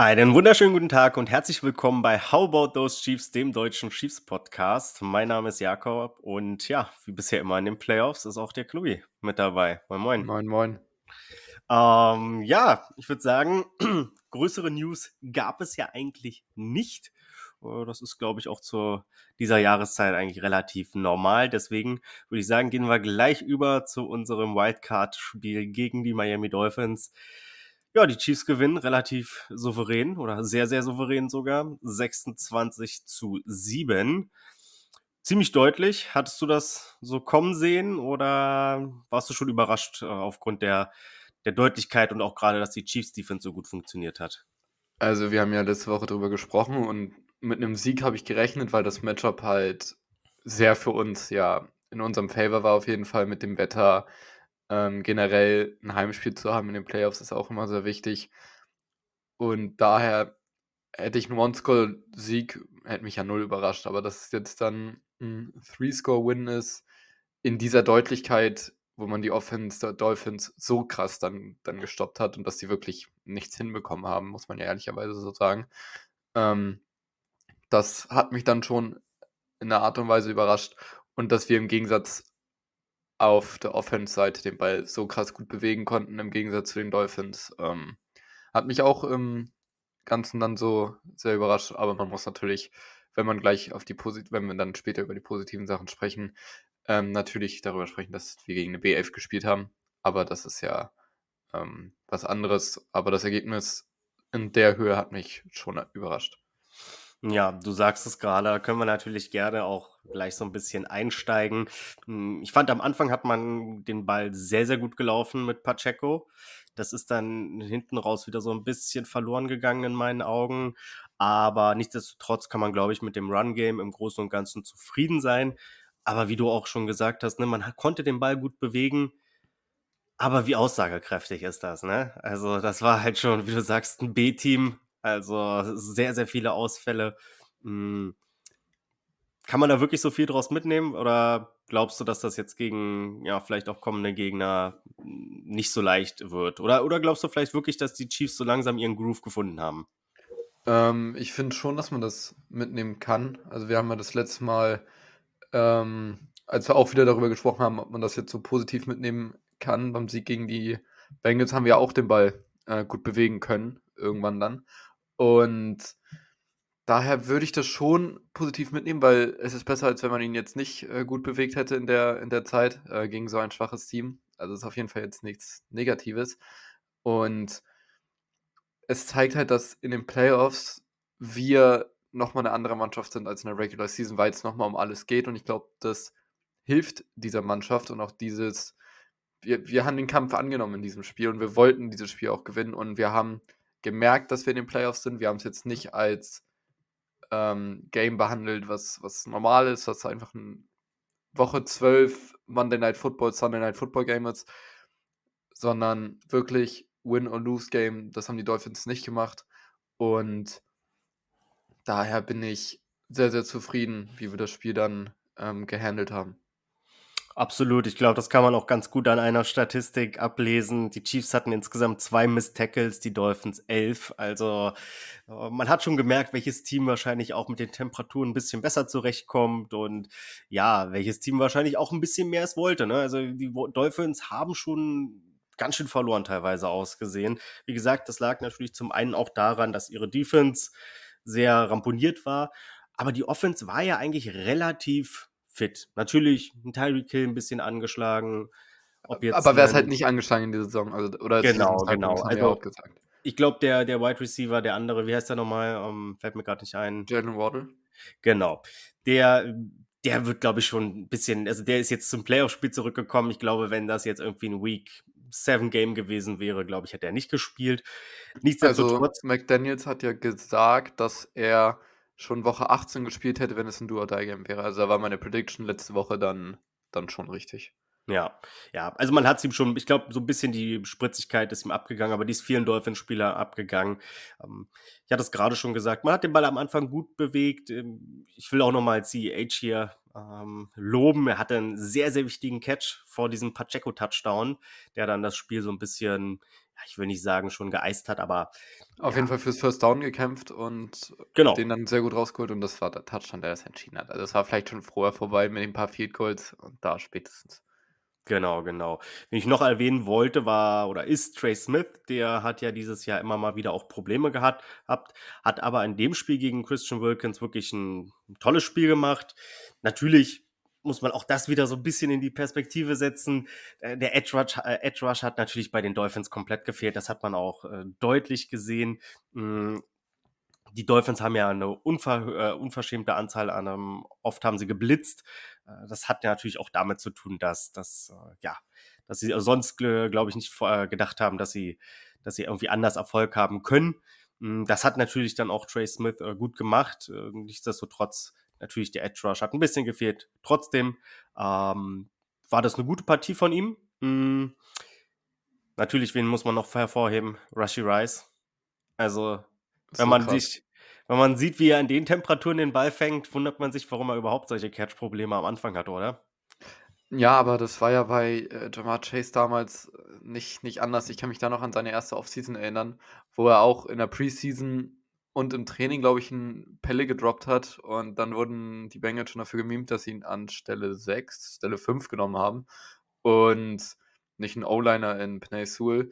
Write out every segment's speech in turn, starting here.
Einen wunderschönen guten Tag und herzlich willkommen bei How About Those Chiefs, dem deutschen Chiefs Podcast. Mein Name ist Jakob und ja, wie bisher immer in den Playoffs ist auch der Klubi mit dabei. Moin, moin. Moin, moin. Ähm, ja, ich würde sagen, größere News gab es ja eigentlich nicht. Äh, Das ist, glaube ich, auch zu dieser Jahreszeit eigentlich relativ normal. Deswegen würde ich sagen, gehen wir gleich über zu unserem Wildcard-Spiel gegen die Miami Dolphins. Ja, die Chiefs gewinnen relativ souverän oder sehr, sehr souverän sogar. 26 zu 7. Ziemlich deutlich. Hattest du das so kommen sehen oder warst du schon überrascht äh, aufgrund der, der Deutlichkeit und auch gerade, dass die Chiefs Defense so gut funktioniert hat? Also, wir haben ja letzte Woche drüber gesprochen und mit einem Sieg habe ich gerechnet, weil das Matchup halt sehr für uns ja in unserem Favor war auf jeden Fall mit dem Wetter. Ähm, generell ein Heimspiel zu haben in den Playoffs ist auch immer sehr wichtig. Und daher hätte ich einen One-Score-Sieg, hätte mich ja null überrascht. Aber dass es jetzt dann ein Three-Score-Win ist, in dieser Deutlichkeit, wo man die Offense der Dolphins so krass dann, dann gestoppt hat und dass sie wirklich nichts hinbekommen haben, muss man ja ehrlicherweise so sagen. Ähm, das hat mich dann schon in einer Art und Weise überrascht. Und dass wir im Gegensatz auf der Offense-Seite den Ball so krass gut bewegen konnten, im Gegensatz zu den Dolphins, ähm, hat mich auch im Ganzen dann so sehr überrascht. Aber man muss natürlich, wenn man gleich auf die Posit wenn wir dann später über die positiven Sachen sprechen, ähm, natürlich darüber sprechen, dass wir gegen eine B11 gespielt haben. Aber das ist ja ähm, was anderes. Aber das Ergebnis in der Höhe hat mich schon überrascht. Ja, du sagst es gerade, da können wir natürlich gerne auch gleich so ein bisschen einsteigen. Hm, Ich fand, am Anfang hat man den Ball sehr, sehr gut gelaufen mit Pacheco. Das ist dann hinten raus wieder so ein bisschen verloren gegangen in meinen Augen. Aber nichtsdestotrotz kann man, glaube ich, mit dem Run-Game im Großen und Ganzen zufrieden sein. Aber wie du auch schon gesagt hast, ne, man konnte den Ball gut bewegen. Aber wie aussagekräftig ist das, ne? Also, das war halt schon, wie du sagst, ein B-Team. Also sehr, sehr viele Ausfälle. Hm, Kann man da wirklich so viel draus mitnehmen? Oder glaubst du, dass das jetzt gegen, ja, vielleicht auch kommende Gegner nicht so leicht wird? Oder, oder glaubst du vielleicht wirklich, dass die Chiefs so langsam ihren Groove gefunden haben? Ähm, ich finde schon, dass man das mitnehmen kann. Also wir haben ja das letzte Mal, ähm, als wir auch wieder darüber gesprochen haben, ob man das jetzt so positiv mitnehmen kann, beim Sieg gegen die Bengals haben wir auch den Ball äh, gut bewegen können, irgendwann dann. Und daher würde ich das schon positiv mitnehmen, weil es ist besser, als wenn man ihn jetzt nicht äh, gut bewegt hätte in der, in der Zeit äh, gegen so ein schwaches Team. Also ist auf jeden Fall jetzt nichts Negatives. Und es zeigt halt, dass in den Playoffs wir nochmal eine andere Mannschaft sind als in der Regular Season, weil es nochmal um alles geht. Und ich glaube, das hilft dieser Mannschaft und auch dieses, wir, wir haben den Kampf angenommen in diesem Spiel und wir wollten dieses Spiel auch gewinnen und wir haben gemerkt, dass wir in den Playoffs sind. Wir haben es jetzt nicht als ähm, Game behandelt, was, was normal ist, was einfach ein Woche 12 Monday Night Football, Sunday Night Football Game ist, sondern wirklich Win or Lose Game. Das haben die Dolphins nicht gemacht und daher bin ich sehr, sehr zufrieden, wie wir das Spiel dann ähm, gehandelt haben. Absolut. Ich glaube, das kann man auch ganz gut an einer Statistik ablesen. Die Chiefs hatten insgesamt zwei Miss Tackles, die Dolphins elf. Also äh, man hat schon gemerkt, welches Team wahrscheinlich auch mit den Temperaturen ein bisschen besser zurechtkommt und ja, welches Team wahrscheinlich auch ein bisschen mehr es wollte. Ne? Also die Dolphins haben schon ganz schön verloren teilweise ausgesehen. Wie gesagt, das lag natürlich zum einen auch daran, dass ihre Defense sehr ramponiert war, aber die Offense war ja eigentlich relativ fit. Natürlich ein Tyreek Hill ein bisschen angeschlagen. Ob jetzt, Aber wer ist halt ähm, nicht angeschlagen in dieser Saison? Also, oder Genau, genau. Also-. Ich glaube, der, der Wide Receiver, der andere, wie heißt der nochmal? Ähm, fällt mir gerade nicht ein. Jalen Waddle. Genau. Der, der wird, glaube ich, schon ein bisschen, also der ist jetzt zum Playoff-Spiel zurückgekommen. Ich glaube, wenn das jetzt irgendwie ein Week 7 Game gewesen wäre, glaube ich, hätte er nicht gespielt. Also, Nichtsdestotrotz, McDaniels hat ja gesagt, dass er schon Woche 18 gespielt hätte, wenn es ein Do-or-Die-Game wäre. Also, da war meine Prediction letzte Woche dann, dann schon richtig. Ja, ja, also man hat es ihm schon, ich glaube, so ein bisschen die Spritzigkeit ist ihm abgegangen, aber die ist vielen Dolphins-Spielern abgegangen. Ähm, ich hatte es gerade schon gesagt, man hat den Ball am Anfang gut bewegt. Ähm, ich will auch nochmal CEH hier ähm, loben. Er hatte einen sehr, sehr wichtigen Catch vor diesem Pacheco-Touchdown, der dann das Spiel so ein bisschen, ich will nicht sagen, schon geeist hat, aber Auf jeden Fall fürs First Down gekämpft und genau. den dann sehr gut rausgeholt und das war der Touchdown, der das entschieden hat. Also es war vielleicht schon vorher vorbei mit ein paar Field Goals und da spätestens. Genau, genau. Wen ich noch erwähnen wollte, war oder ist Trey Smith. Der hat ja dieses Jahr immer mal wieder auch Probleme gehabt, habt, hat aber in dem Spiel gegen Christian Wilkins wirklich ein, ein tolles Spiel gemacht. Natürlich muss man auch das wieder so ein bisschen in die Perspektive setzen. Äh, Der Edge Rush, äh, Edge Rush hat natürlich bei den Dolphins komplett gefehlt. Das hat man auch äh, deutlich gesehen. Mm, die Dolphins haben ja eine unver unverschämte Anzahl an, ähm, oft haben sie geblitzt. Das hat ja natürlich auch damit zu tun, dass, dass ja, dass sie sonst, glaube ich, nicht gedacht haben, dass sie, dass sie irgendwie anders Erfolg haben können. Mm, Das hat natürlich dann auch Trey Smith gut gemacht. Nichtsdestotrotz, natürlich der Edge Rush hat ein bisschen gefehlt. Trotzdem ähm, war das eine gute Partie von ihm. Mm, Natürlich, wen muss man noch hervorheben? Rushy Rice. Also, wenn So man krass. sich, wenn man sieht, wie er in den Temperaturen den Ball fängt, wundert man sich, warum er überhaupt solche Catch-Probleme am Anfang hatte, oder? Ja, aber das war ja bei äh, Jamar Chase damals äh, nicht, nicht anders. Ich kann mich da noch an seine erste Offseason erinnern, wo er auch in der Preseason und im Training, glaube ich, einen Pelle gedroppt hat. Und dann wurden die Bengals schon dafür gemimt, dass sie ihn an Stelle 6, Stelle 5 genommen haben. Und nicht einen O-Liner in Penay Sewell.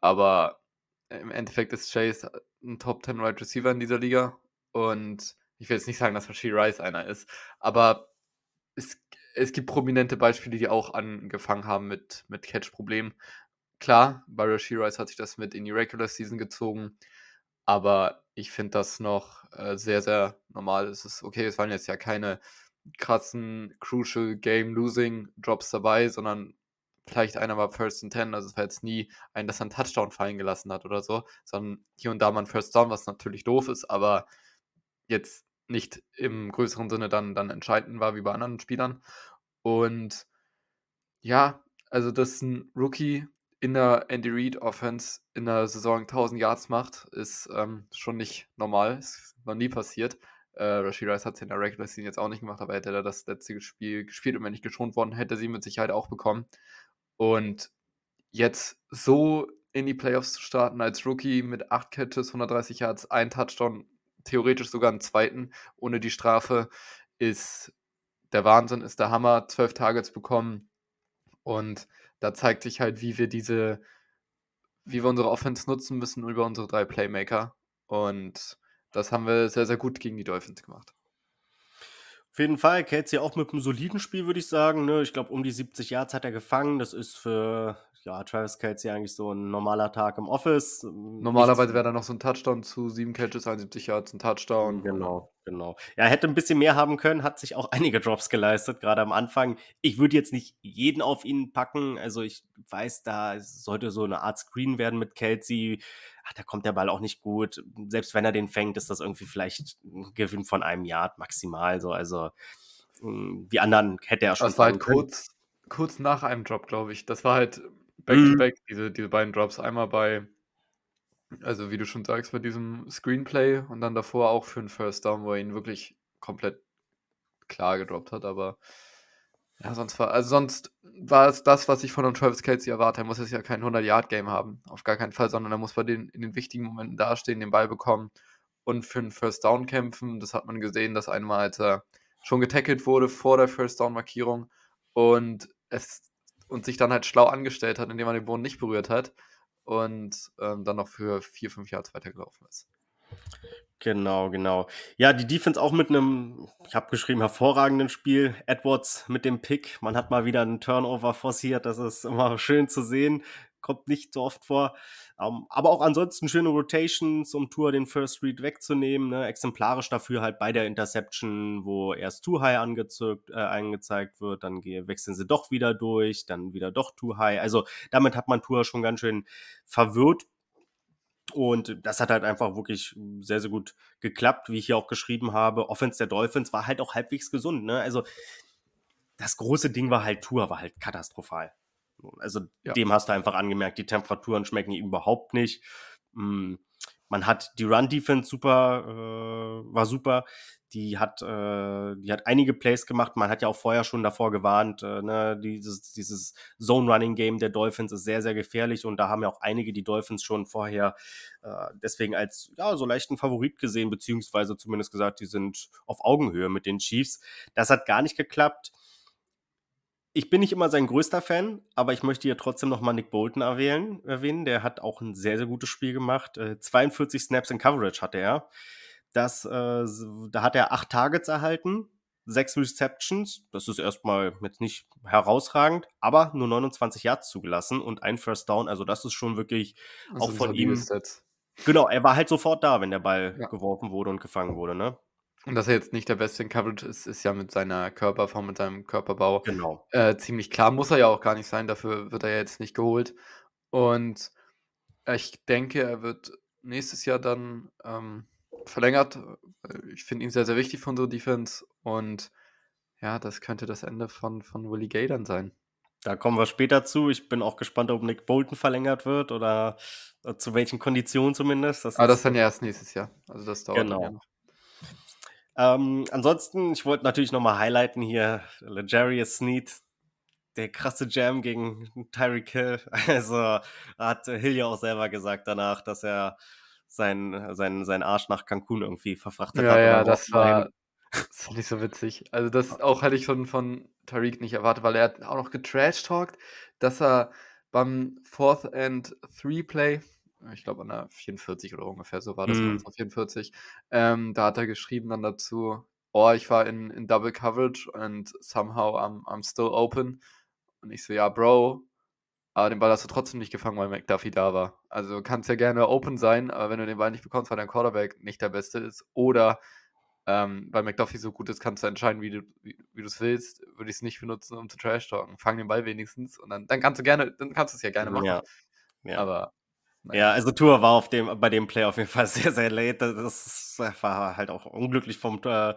Aber im Endeffekt ist Chase ein Top 10 Wide Receiver in dieser Liga. Und ich will jetzt nicht sagen, dass Rashee Rice einer ist, aber es, es gibt prominente Beispiele, die auch angefangen haben mit, mit Catch-Problemen. Klar, bei Rashee Rice hat sich das mit in die Regular Season gezogen, aber ich finde das noch äh, sehr, sehr normal. Es ist okay, es waren jetzt ja keine krassen Crucial Game Losing Drops dabei, sondern vielleicht einer war First and Ten, also es war jetzt nie ein, dass er einen Touchdown fallen gelassen hat oder so, sondern hier und da mal ein First Down, was natürlich doof ist, aber jetzt nicht im größeren Sinne dann, dann entscheidend war wie bei anderen Spielern. Und ja, also dass ein Rookie in der Andy Reid Offense in der Saison 1000 Yards macht, ist ähm, schon nicht normal. Ist noch nie passiert. Äh, Rashid Rice hat es in der Regular Season jetzt auch nicht gemacht, aber hätte er das letzte Spiel gespielt und wenn nicht geschont worden, hätte er sie mit Sicherheit auch bekommen. Und jetzt so in die Playoffs zu starten als Rookie mit 8 Catches, 130 Yards, ein Touchdown, theoretisch sogar einen zweiten ohne die Strafe, ist der Wahnsinn, ist der Hammer. 12 Targets bekommen und da zeigt sich halt, wie wir diese, wie wir unsere Offense nutzen müssen über unsere drei Playmaker. Und das haben wir sehr, sehr gut gegen die Dolphins gemacht. Auf jeden Fall, Kelsey auch mit einem soliden Spiel, würde ich sagen. Ne? Ich glaube, um die 70 Yards hat er gefangen. Das ist für ja, Travis Kelsey eigentlich so ein normaler Tag im Office. Normalerweise wäre da noch so ein Touchdown zu 7 Catches, 71 Yards, ein Touchdown. Genau, genau. Ja, hätte ein bisschen mehr haben können, hat sich auch einige Drops geleistet, gerade am Anfang. Ich würde jetzt nicht jeden auf ihn packen. Also ich weiß, da sollte so eine Art Screen werden mit Kelsey. Ach, da kommt der Ball auch nicht gut. Selbst wenn er den fängt, ist das irgendwie vielleicht ein Gewinn von einem Yard maximal. So, also mh, die anderen hätte er schon. Das war halt kurz, kurz nach einem Drop, glaube ich. Das war halt back-to-back, diese, diese beiden Drops. Einmal bei, also wie du schon sagst, bei diesem Screenplay und dann davor auch für einen First Down, wo er ihn wirklich komplett klar gedroppt hat. Aber ja, sonst war, also sonst war es das, was ich von einem Travis Kelsey erwarte. Er muss jetzt ja kein 100-Yard-Game haben, auf gar keinen Fall, sondern er muss bei den in den wichtigen Momenten dastehen, den Ball bekommen und für einen First Down kämpfen. Das hat man gesehen, dass einmal, als er schon getackelt wurde vor der First Down-Markierung und es und sich dann halt schlau angestellt hat, indem er den Boden nicht berührt hat und ähm, dann noch für vier, fünf Yards weitergelaufen ist. Genau, genau. Ja, die Defense auch mit einem, ich habe geschrieben, hervorragenden Spiel. Edwards mit dem Pick. Man hat mal wieder einen Turnover forciert. Das ist immer schön zu sehen. Kommt nicht so oft vor. Um, aber auch ansonsten schöne Rotations, um Tour den First Read wegzunehmen. Ne? Exemplarisch dafür halt bei der Interception, wo erst Too High angezeigt, äh, angezeigt wird, dann wechseln sie doch wieder durch, dann wieder doch Too High. Also damit hat man Tour schon ganz schön verwirrt. Und das hat halt einfach wirklich sehr, sehr gut geklappt, wie ich hier auch geschrieben habe. Offense der Dolphins war halt auch halbwegs gesund. Ne? Also das große Ding war halt, Tour war halt katastrophal. Also Ja. dem hast du einfach angemerkt, die Temperaturen schmecken ihm überhaupt nicht. Mm, Man hat die Run-Defense super, äh, war super. Die hat, äh, die hat einige Plays gemacht. Man hat ja auch vorher schon davor gewarnt, äh, ne, dieses, dieses Zone-Running-Game der Dolphins ist sehr, sehr gefährlich und da haben ja auch einige die Dolphins schon vorher äh, deswegen als ja, so leichten Favorit gesehen, beziehungsweise zumindest gesagt, die sind auf Augenhöhe mit den Chiefs. Das hat gar nicht geklappt. Ich bin nicht immer sein größter Fan, aber ich möchte hier trotzdem nochmal Nick Bolton erwähnen, erwähnen. Der hat auch ein sehr, sehr gutes Spiel gemacht. Äh, 42 Snaps in Coverage hatte er. Das, äh, da hat er acht Targets erhalten, sechs Receptions. Das ist erstmal jetzt nicht herausragend, aber nur 29 Yards zugelassen und ein First Down. Also das ist schon wirklich Also auch von ihm. Stats. Genau, er war halt sofort da, wenn der Ball Ja. geworfen wurde und gefangen wurde, ne? Und dass er jetzt nicht der Beste in Coverage ist, ist ja mit seiner Körperform, mit seinem Körperbau Genau. äh, ziemlich klar. Muss er ja auch gar nicht sein, dafür wird er ja jetzt nicht geholt. Und ich denke, er wird nächstes Jahr dann ähm, verlängert. Ich finde ihn sehr, sehr wichtig für unsere Defense. Und ja, das könnte das Ende von, von Willie Gay dann sein. Da kommen wir später zu. Ich bin auch gespannt, ob Nick Bolton verlängert wird oder äh, zu welchen Konditionen zumindest. Das Aber das ist, dann ja erst nächstes Jahr. Also das dauert dann ja Genau. noch. Ähm, ansonsten, ich wollte natürlich nochmal highlighten hier, Legarius Sneed, der krasse Jam gegen Tyreek Hill. Also hat Hill ja auch selber gesagt danach, dass er seinen sein, sein Arsch nach Cancun irgendwie verfrachtet Ja, hat. ja, das war, das fand ich so witzig. Also das auch hätte ich von, von Tariq nicht erwartet, weil er hat auch noch getrash-talkt, dass er beim Fourth and Three Play, ich glaube an der 44 oder ungefähr so war das, Mhm. mm. 44, ähm, da hat er geschrieben dann dazu, oh, ich war in, in Double Coverage and somehow I'm, I'm still open. Und ich so, ja, Bro, aber den Ball hast du trotzdem nicht gefangen, weil McDuffie da war. Also kannst ja gerne open sein, aber wenn du den Ball nicht bekommst, weil dein Quarterback nicht der Beste ist oder ähm, weil McDuffie so gut ist, kannst du entscheiden, wie du wie, wie es willst, würde ich es nicht benutzen, um zu trash talken. Fang den Ball wenigstens und dann, dann kannst du gerne, dann kannst du es ja gerne machen. Ja, ja. Aber Ja, also Tour war auf dem, bei dem Play auf jeden Fall sehr, sehr late. Das ist- war halt auch unglücklich vom, äh,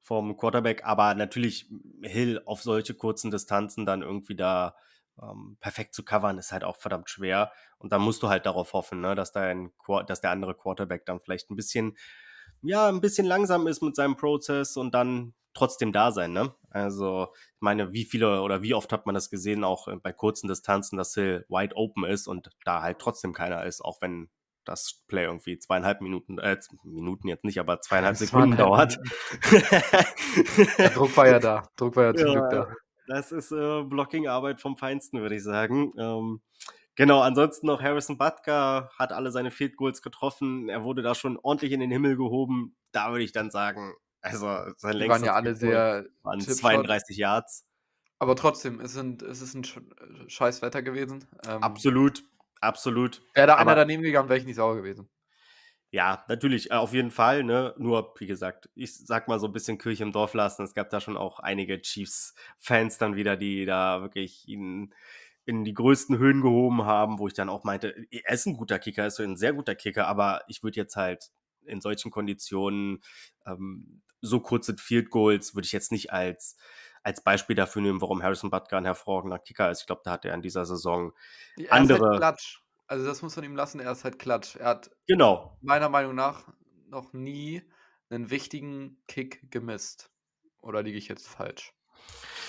vom Quarterback, aber natürlich Hill auf solche kurzen Distanzen dann irgendwie da ähm, perfekt zu covern, ist halt auch verdammt schwer. Und dann musst du halt darauf hoffen, ne, dass, dein, dass der andere Quarterback dann vielleicht ein bisschen, ja, ein bisschen langsam ist mit seinem Prozess und dann trotzdem da sein, ne? Also, ich meine, wie viele oder wie oft hat man das gesehen, auch äh, bei kurzen Distanzen, dass Hill wide open ist und da halt trotzdem keiner ist, auch wenn das Play irgendwie zweieinhalb Minuten, äh, Minuten jetzt nicht, aber zweieinhalb Sekunden Zweieinhalb dauert. Der Druck war ja da. Druck war ja zum Ja, Glück da. Das ist äh, Blocking-Arbeit vom Feinsten, würde ich sagen. Ähm, genau, ansonsten noch Harrison Butker hat alle seine Field Goals getroffen. Er wurde da schon ordentlich in den Himmel gehoben. Da würde ich dann sagen, also sein Die waren ja alle Goal sehr waren Chipshot. 32 Yards. Aber trotzdem, es, sind, es ist ein sch scheiß Wetter gewesen. Ähm, Absolut, absolut. Wäre da einer daneben gegangen, wäre ich nicht sauer gewesen. Ja, natürlich, äh, auf jeden Fall, ne? Nur, wie gesagt, ich sag mal so ein bisschen Kirche im Dorf lassen. Es gab da schon auch einige Chiefs-Fans dann wieder, die da wirklich ihn in die größten Höhen gehoben haben, wo ich dann auch meinte, er ist ein guter Kicker, er ist ein sehr guter Kicker, aber ich würde jetzt halt in solchen Konditionen ähm, so kurze Field Goals würde ich jetzt nicht als, als Beispiel dafür nehmen, warum Harrison Butker ein hervorragender Kicker ist. Ich glaube, da hat er in dieser Saison Er ist andere. halt klatsch. Also das muss man ihm lassen, er ist halt klatsch. Er hat Genau, meiner Meinung nach noch nie einen wichtigen Kick gemisst. Oder liege ich jetzt falsch?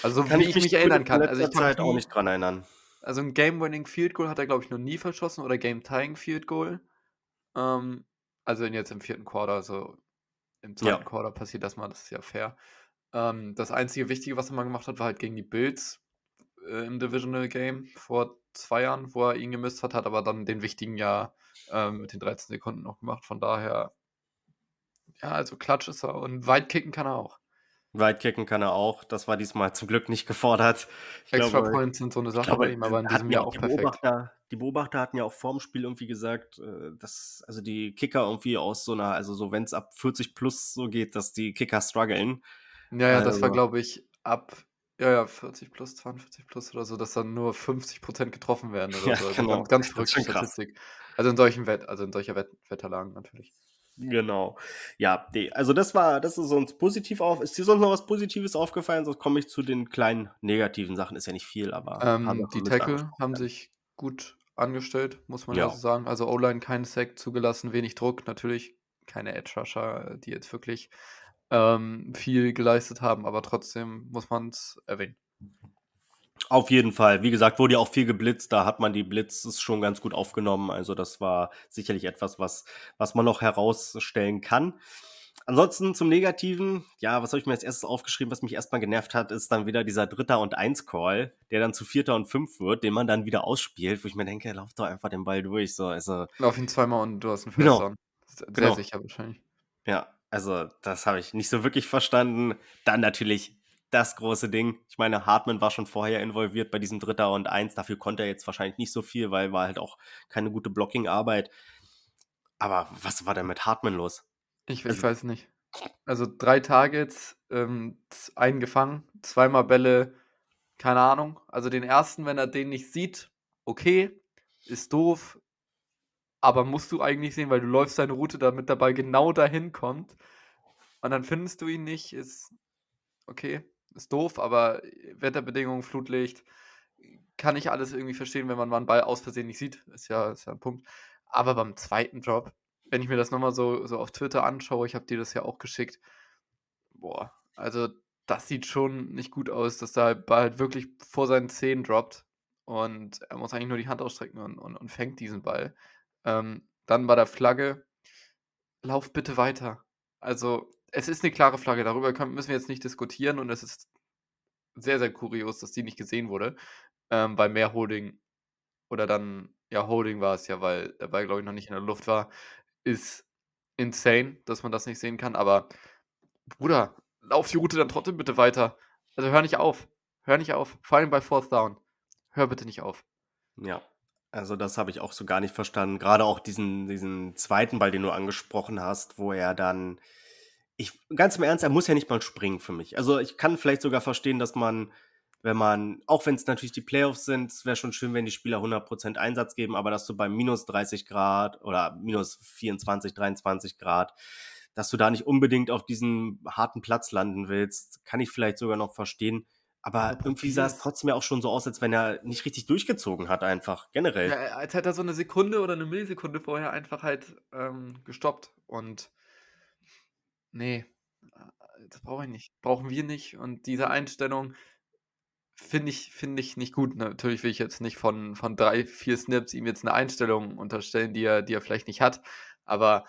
Also kann wie ich ich mich erinnern in kann. Also ich kann Zeit mich auch nie, nicht dran erinnern. also ein Game-Winning Field Goal hat er, glaube ich, noch nie verschossen oder Game-Tying Field Goal. Ähm, also jetzt im vierten Quarter, also im zweiten Ja. Quarter passiert das mal, das ist ja fair. Ähm, das einzige Wichtige, was er mal gemacht hat, war halt gegen die Bills äh, im Divisional Game vor zwei Jahren, wo er ihn gemisst hat, hat aber dann den wichtigen ja ähm, mit den 13 Sekunden noch gemacht. Von daher, ja, also Klatsch ist er und weit kicken kann er auch. Weitkicken kann er auch. Das war diesmal zum Glück nicht gefordert. Ich Extra glaube, Points sind so eine Sache glaube, bei ihm, aber in diesem ja Jahr auch die perfekt. Beobachter, die Beobachter hatten ja auch vorm Spiel irgendwie gesagt, äh, dass also die Kicker irgendwie aus so einer, also so wenn es ab 40 plus so geht, dass die Kicker strugglen. Ja, ja, das war, Also, glaube ich, ab ja, ja, 40 plus, 42 plus oder so, dass dann nur 50% getroffen werden oder ja, so. Also genau. ganz, ganz verrückte. Statistik. Also in solchen Wett, also in solcher Wett Wetterlagen natürlich. Genau. Ja, nee, also das war, das ist uns positiv auf. Ist dir sonst noch was Positives aufgefallen? Sonst komme ich zu den kleinen negativen Sachen. Ist ja nicht viel, aber ähm, die Tackle haben sich gut angestellt, muss man ja. also sagen. Also O-Line kein Sack zugelassen, wenig Druck, natürlich keine Edge Rusher, die jetzt wirklich ähm, viel geleistet haben, aber trotzdem muss man es erwähnen. Auf jeden Fall. Wie gesagt, wurde ja auch viel geblitzt. Da hat man die Blitzes schon ganz gut aufgenommen. Also das war sicherlich etwas, was, was man noch herausstellen kann. Ansonsten zum Negativen, ja, was habe ich mir als erstes aufgeschrieben, was mich erstmal genervt hat, ist dann wieder dieser Dritter und Eins Call, der dann zu Vierter und Fünf wird, den man dann wieder ausspielt, wo ich mir denke, lauf doch einfach den Ball durch. So, also, lauf ihn zweimal und du hast einen First genau. Sehr genau. sicher wahrscheinlich. Ja, also das habe ich nicht so wirklich verstanden. Dann natürlich das große Ding. Ich meine, Hartmann war schon vorher involviert bei diesem Dritter und Eins. Dafür konnte er jetzt wahrscheinlich nicht so viel, weil war halt auch keine gute Blocking-Arbeit. Aber was war denn mit Hartmann los? Ich, ich also, weiß nicht. Also drei Targets, ähm, einen gefangen, zweimal Bälle, keine Ahnung. Also den ersten, wenn er den nicht sieht, okay, ist doof, aber musst du eigentlich sehen, weil du läufst deine Route, damit der Ball genau dahin kommt. Und dann findest du ihn nicht, ist okay ist doof, aber Wetterbedingungen, Flutlicht, kann ich alles irgendwie verstehen, wenn man mal einen Ball aus Versehen nicht sieht. Ist ja, ist ja ein Punkt. Aber beim zweiten Drop, wenn ich mir das nochmal so, so auf Twitter anschaue, ich habe dir das ja auch geschickt, boah, also das sieht schon nicht gut aus, dass der Ball halt wirklich vor seinen Zehen droppt und er muss eigentlich nur die Hand ausstrecken und, und, und fängt diesen Ball. Ähm, dann bei der Flagge, lauf bitte weiter. Also es ist eine klare Flagge, darüber können, müssen wir jetzt nicht diskutieren und es ist sehr, sehr kurios, dass die nicht gesehen wurde. Ähm, bei mehr Holding oder dann, ja, Holding war es ja, weil der Ball, glaube ich, noch nicht in der Luft war, ist insane, dass man das nicht sehen kann. Aber Bruder, lauf die Route dann trotzdem bitte weiter. Also hör nicht auf. Hör nicht auf. Vor allem bei Fourth Down. Hör bitte nicht auf. Ja, also das habe ich auch so gar nicht verstanden. Gerade auch diesen, diesen zweiten Ball, den du angesprochen hast, wo er dann ich, ganz im Ernst, er muss ja nicht mal springen für mich. Also ich kann vielleicht sogar verstehen, dass man, wenn man, auch wenn es natürlich die Playoffs sind, es wäre schon schön, wenn die Spieler 100% Einsatz geben, aber dass du bei minus 30 Grad oder minus 24, 23 Grad, dass du da nicht unbedingt auf diesem harten Platz landen willst, kann ich vielleicht sogar noch verstehen. Aber, aber irgendwie sah es trotzdem ja auch schon so aus, als wenn er nicht richtig durchgezogen hat, einfach generell. Ja, als hätte er so eine Sekunde oder eine Millisekunde vorher einfach halt ähm, gestoppt. Und Nee, äh, das brauche ich nicht. Brauchen wir nicht. Und diese Einstellung finde ich, finde ich nicht gut. Natürlich will ich jetzt nicht von, von drei, vier Snips ihm jetzt eine Einstellung unterstellen, die er, die er vielleicht nicht hat. Aber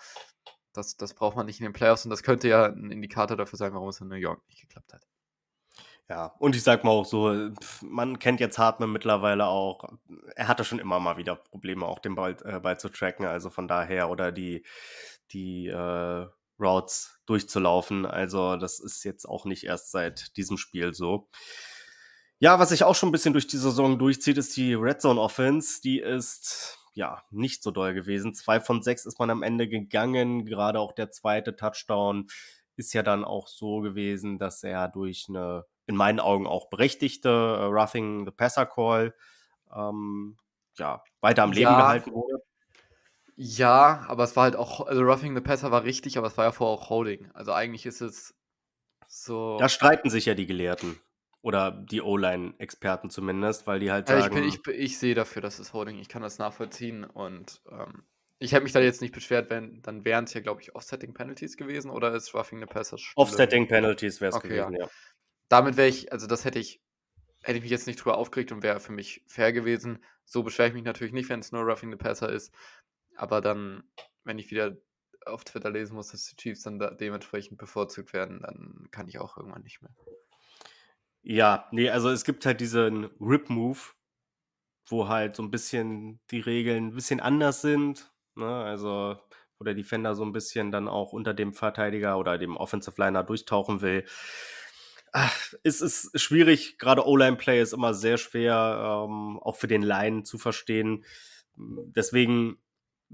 das, das braucht man nicht in den Playoffs und das könnte ja ein Indikator dafür sein, warum es in New York nicht geklappt hat. Ja, und ich sag mal auch so, man kennt jetzt Hartmann mittlerweile auch. Er hatte schon immer mal wieder Probleme, auch den Ball, äh, Ball zu tracken. Also von daher, oder die, die äh, Routes durchzulaufen. Also das ist jetzt auch nicht erst seit diesem Spiel so. Ja, was sich auch schon ein bisschen durch die Saison durchzieht, ist die Red Zone Offense. Die ist ja nicht so doll gewesen. Zwei von sechs ist man am Ende gegangen. Gerade auch der zweite Touchdown ist ja dann auch so gewesen, dass er durch eine in meinen Augen auch berechtigte uh, Roughing the Passer Call ähm, ja, weiter am Leben ja, gehalten wurde. Ja, aber es war halt auch, also Roughing the Passer war richtig, aber es war ja vorher auch Holding. Also eigentlich ist es so. Da streiten sich ja die Gelehrten. Oder die O-Line-Experten zumindest, weil die halt ja, sagen. Ich, ich, ich sehe dafür, dass es Holding. Ich kann das nachvollziehen und ähm, ich hätte mich da jetzt nicht beschwert, wenn, dann wären es ja, glaube ich, Offsetting Penalties gewesen oder ist Roughing the Passer Offsetting Penalties wäre es okay, gewesen, ja. ja. Damit wäre ich, also das hätte ich, hätte ich mich jetzt nicht drüber aufgeregt und wäre für mich fair gewesen. So beschwere ich mich natürlich nicht, wenn es nur Roughing the Passer ist. Aber dann, wenn ich wieder auf Twitter lesen muss, dass die Chiefs dann da dementsprechend bevorzugt werden, dann kann ich auch irgendwann nicht mehr. Ja, nee, also es gibt halt diesen Rip-Move, wo halt so ein bisschen die Regeln ein bisschen anders sind. Ne? Also, wo der Defender so ein bisschen dann auch unter dem Verteidiger oder dem Offensive Liner durchtauchen will. Ach, es ist schwierig, gerade O-Line-Play ist immer sehr schwer, ähm, auch für den Line zu verstehen. Deswegen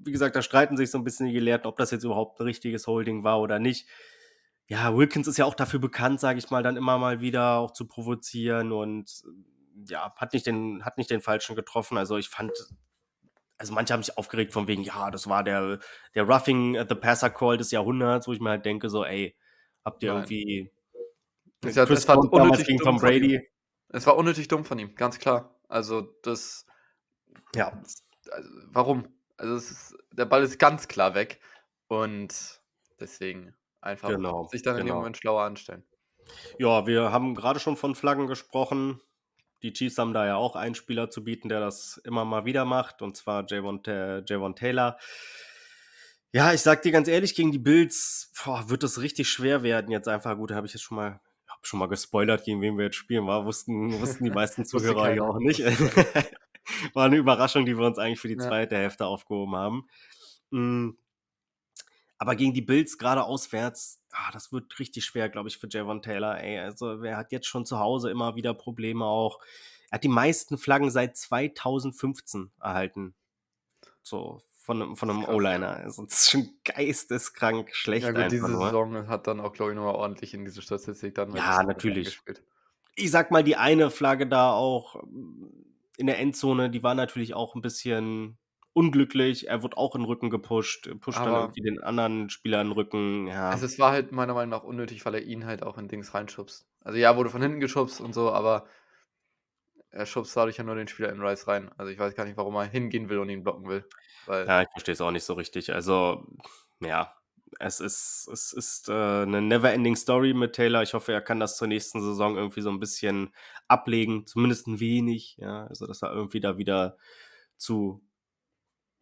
wie gesagt, da streiten sich so ein bisschen die Gelehrten, ob das jetzt überhaupt ein richtiges Holding war oder nicht. Ja, Wilkins ist ja auch dafür bekannt, sage ich mal, dann immer mal wieder auch zu provozieren und ja, hat nicht den, hat nicht den Falschen getroffen. Also ich fand, also manche haben sich aufgeregt von wegen, ja, das war der, der Roughing the Passer Call des Jahrhunderts, wo ich mir halt denke, so, ey, habt ihr Nein. irgendwie Es, hat, Chris es, war unnötig dumm von ihm. Brady. es war unnötig dumm von ihm, ganz klar. Also das, Ja, also, warum? Also es ist, der Ball ist ganz klar weg und deswegen einfach Genau, sich dann in dem genau. Moment schlauer anstellen. Ja, wir haben gerade schon von Flaggen gesprochen. Die Chiefs haben da ja auch einen Spieler zu bieten, der das immer mal wieder macht, und zwar Javon, Javon Taylor. Ja, ich sag dir ganz ehrlich, gegen die Bills boah, wird es richtig schwer werden. Jetzt einfach, gut, habe ich jetzt schon mal, hab schon mal gespoilert, gegen wen wir jetzt spielen, war, wussten, wussten die meisten Zuhörer ja auch nicht. war eine Überraschung, die wir uns eigentlich für die Ja. zweite Hälfte aufgehoben haben. Mm. Aber gegen die Bills gerade auswärts, ah, das wird richtig schwer, glaube ich, für Javon Taylor. Ey, also er hat jetzt schon zu Hause immer wieder Probleme auch. Er hat die meisten Flaggen seit 2015 erhalten. So von, einem- von einem. O-Liner. Also das ist schon geisteskrank schlecht Ja gut, einfach diese nur. Saison hat dann auch, glaube ich, nochmal ordentlich in diese Statistik dann Ja, natürlich. Ich sag mal, die eine Flagge da auch in der Endzone, die war natürlich auch ein bisschen unglücklich. Er wird auch in den Rücken gepusht, pusht dann Aber- irgendwie den anderen Spieler in den Rücken. Ja. Also es war halt meiner Meinung nach unnötig, weil er ihn halt auch in Dings reinschubst. Also ja, wurde von hinten geschubst und so, aber er schubst dadurch ja nur den Spieler in Rice rein. Also ich weiß gar nicht, warum er hingehen will und ihn blocken will. Weil Ja, ich verstehe es auch nicht so richtig. Also, ja, es ist, es ist äh, eine never-ending Story mit Taylor. Ich hoffe, er kann das zur nächsten Saison irgendwie so ein bisschen ablegen, zumindest ein wenig. Ja, also, dass er irgendwie da wieder zu,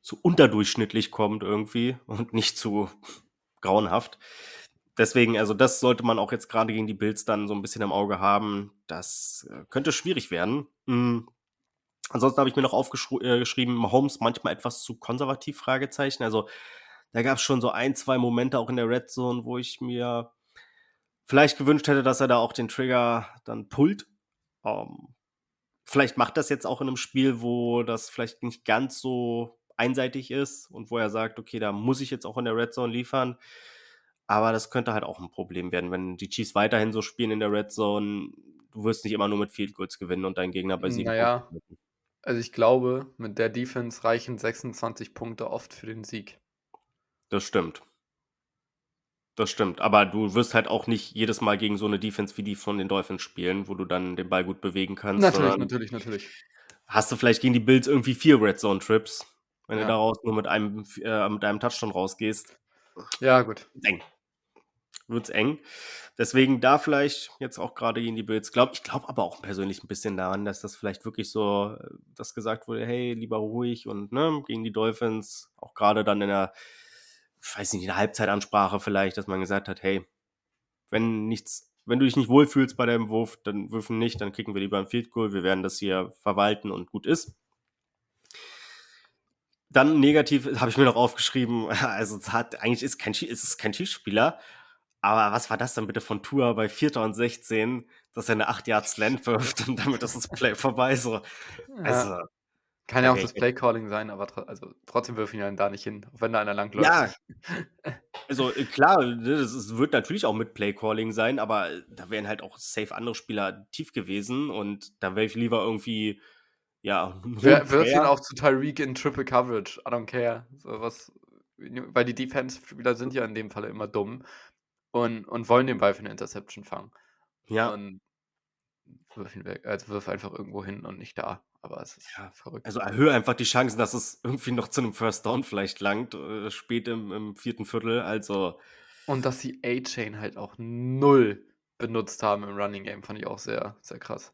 zu unterdurchschnittlich kommt irgendwie und nicht zu grauenhaft. Deswegen, also das sollte man auch jetzt gerade gegen die Bills dann so ein bisschen im Auge haben. Das äh, könnte schwierig werden. Mm. Ansonsten habe ich mir noch aufgeschrieben, Mahomes manchmal etwas zu konservativ, Fragezeichen. Also da gab es schon so ein, zwei Momente auch in der Red Zone, wo ich mir vielleicht gewünscht hätte, dass er da auch den Trigger dann pullt. Ähm, vielleicht macht das jetzt auch in einem Spiel, wo das vielleicht nicht ganz so einseitig ist und wo er sagt, okay, da muss ich jetzt auch in der Red Zone liefern. Aber das könnte halt auch ein Problem werden, wenn die Chiefs weiterhin so spielen in der Red Zone. Du wirst nicht immer nur mit Field Goals gewinnen und deinen Gegner bei sieben Naja. Punkten. Also ich glaube, mit der Defense reichen 26 Punkte oft für den Sieg. Das stimmt. Das stimmt. Aber du wirst halt auch nicht jedes Mal gegen so eine Defense wie die von den Dolphins spielen, wo du dann den Ball gut bewegen kannst. Natürlich, sondern natürlich, natürlich. Hast du vielleicht gegen die Bills irgendwie vier Red Zone Trips, wenn Ja. du daraus nur mit einem, äh, mit einem Touchdown rausgehst. Ja, gut. Eng. Wird's eng. Deswegen da vielleicht jetzt auch gerade gegen die Bills. Glaub, ich glaube aber auch persönlich ein bisschen daran, dass das vielleicht wirklich so, äh, dass gesagt wurde, hey, lieber ruhig und ne, gegen die Dolphins, auch gerade dann in der, weiß nicht, in der Halbzeitansprache vielleicht, dass man gesagt hat, hey, wenn nichts, wenn du dich nicht wohlfühlst bei deinem Wurf, dann würfen nicht, dann kicken wir lieber ein Field Goal, wir werden das hier verwalten und gut ist. Dann negativ habe ich mir noch aufgeschrieben, also es hat, eigentlich ist kein, es ist kein Chiefspieler, aber was war das dann bitte von Tour bei 4. und 16, dass er eine 8 Yard Slant wirft und damit ist das Play vorbei, so. Ja. Kann ja auch das. Playcalling sein, aber tro also trotzdem wirf ihn dann da nicht hin, auch wenn da einer langläuft. Ja. also äh, klar, ne, das ist, wird natürlich auch mit Playcalling sein, aber äh, da wären halt auch safe andere Spieler tief gewesen und da wäre ich lieber irgendwie, ja, wirft ihn auch zu Tyreek in Triple Coverage? I don't care. So was, weil die Defense-Spieler sind ja in dem Falle immer dumm und, und wollen den Ball für eine Interception fangen. Ja, Und wirf ihn weg. Also wirf einfach irgendwo hin und nicht da. Aber es ist Ja, verrückt. Also erhöhe einfach die Chancen, dass es irgendwie noch zu einem First Down vielleicht langt, äh, spät im, im vierten Viertel. Also, Und dass sie A-Chain halt auch null benutzt haben im Running Game, fand ich auch sehr, sehr krass.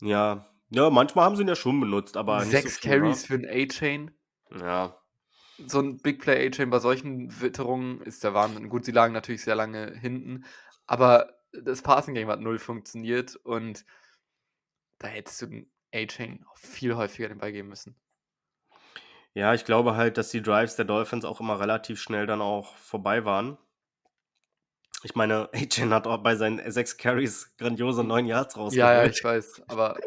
ja, ja, manchmal haben sie ihn ja schon benutzt, aber nicht Sechs so viel, ne? Carries für ein A-Chain. Ja, So ein Big Play A-Chain bei solchen Witterungen ist der Wahnsinn. Gut, sie lagen natürlich sehr lange hinten, aber das Passing Game hat null funktioniert und da hättest du A-Chain auch viel häufiger den Ball geben müssen. ja, ich glaube halt, dass die Drives der Dolphins auch immer relativ schnell dann auch vorbei waren. Ich meine, Achen hat auch bei seinen sechs Carries grandiose neun Yards rausgeholt. Ja, ja, ich weiß, aber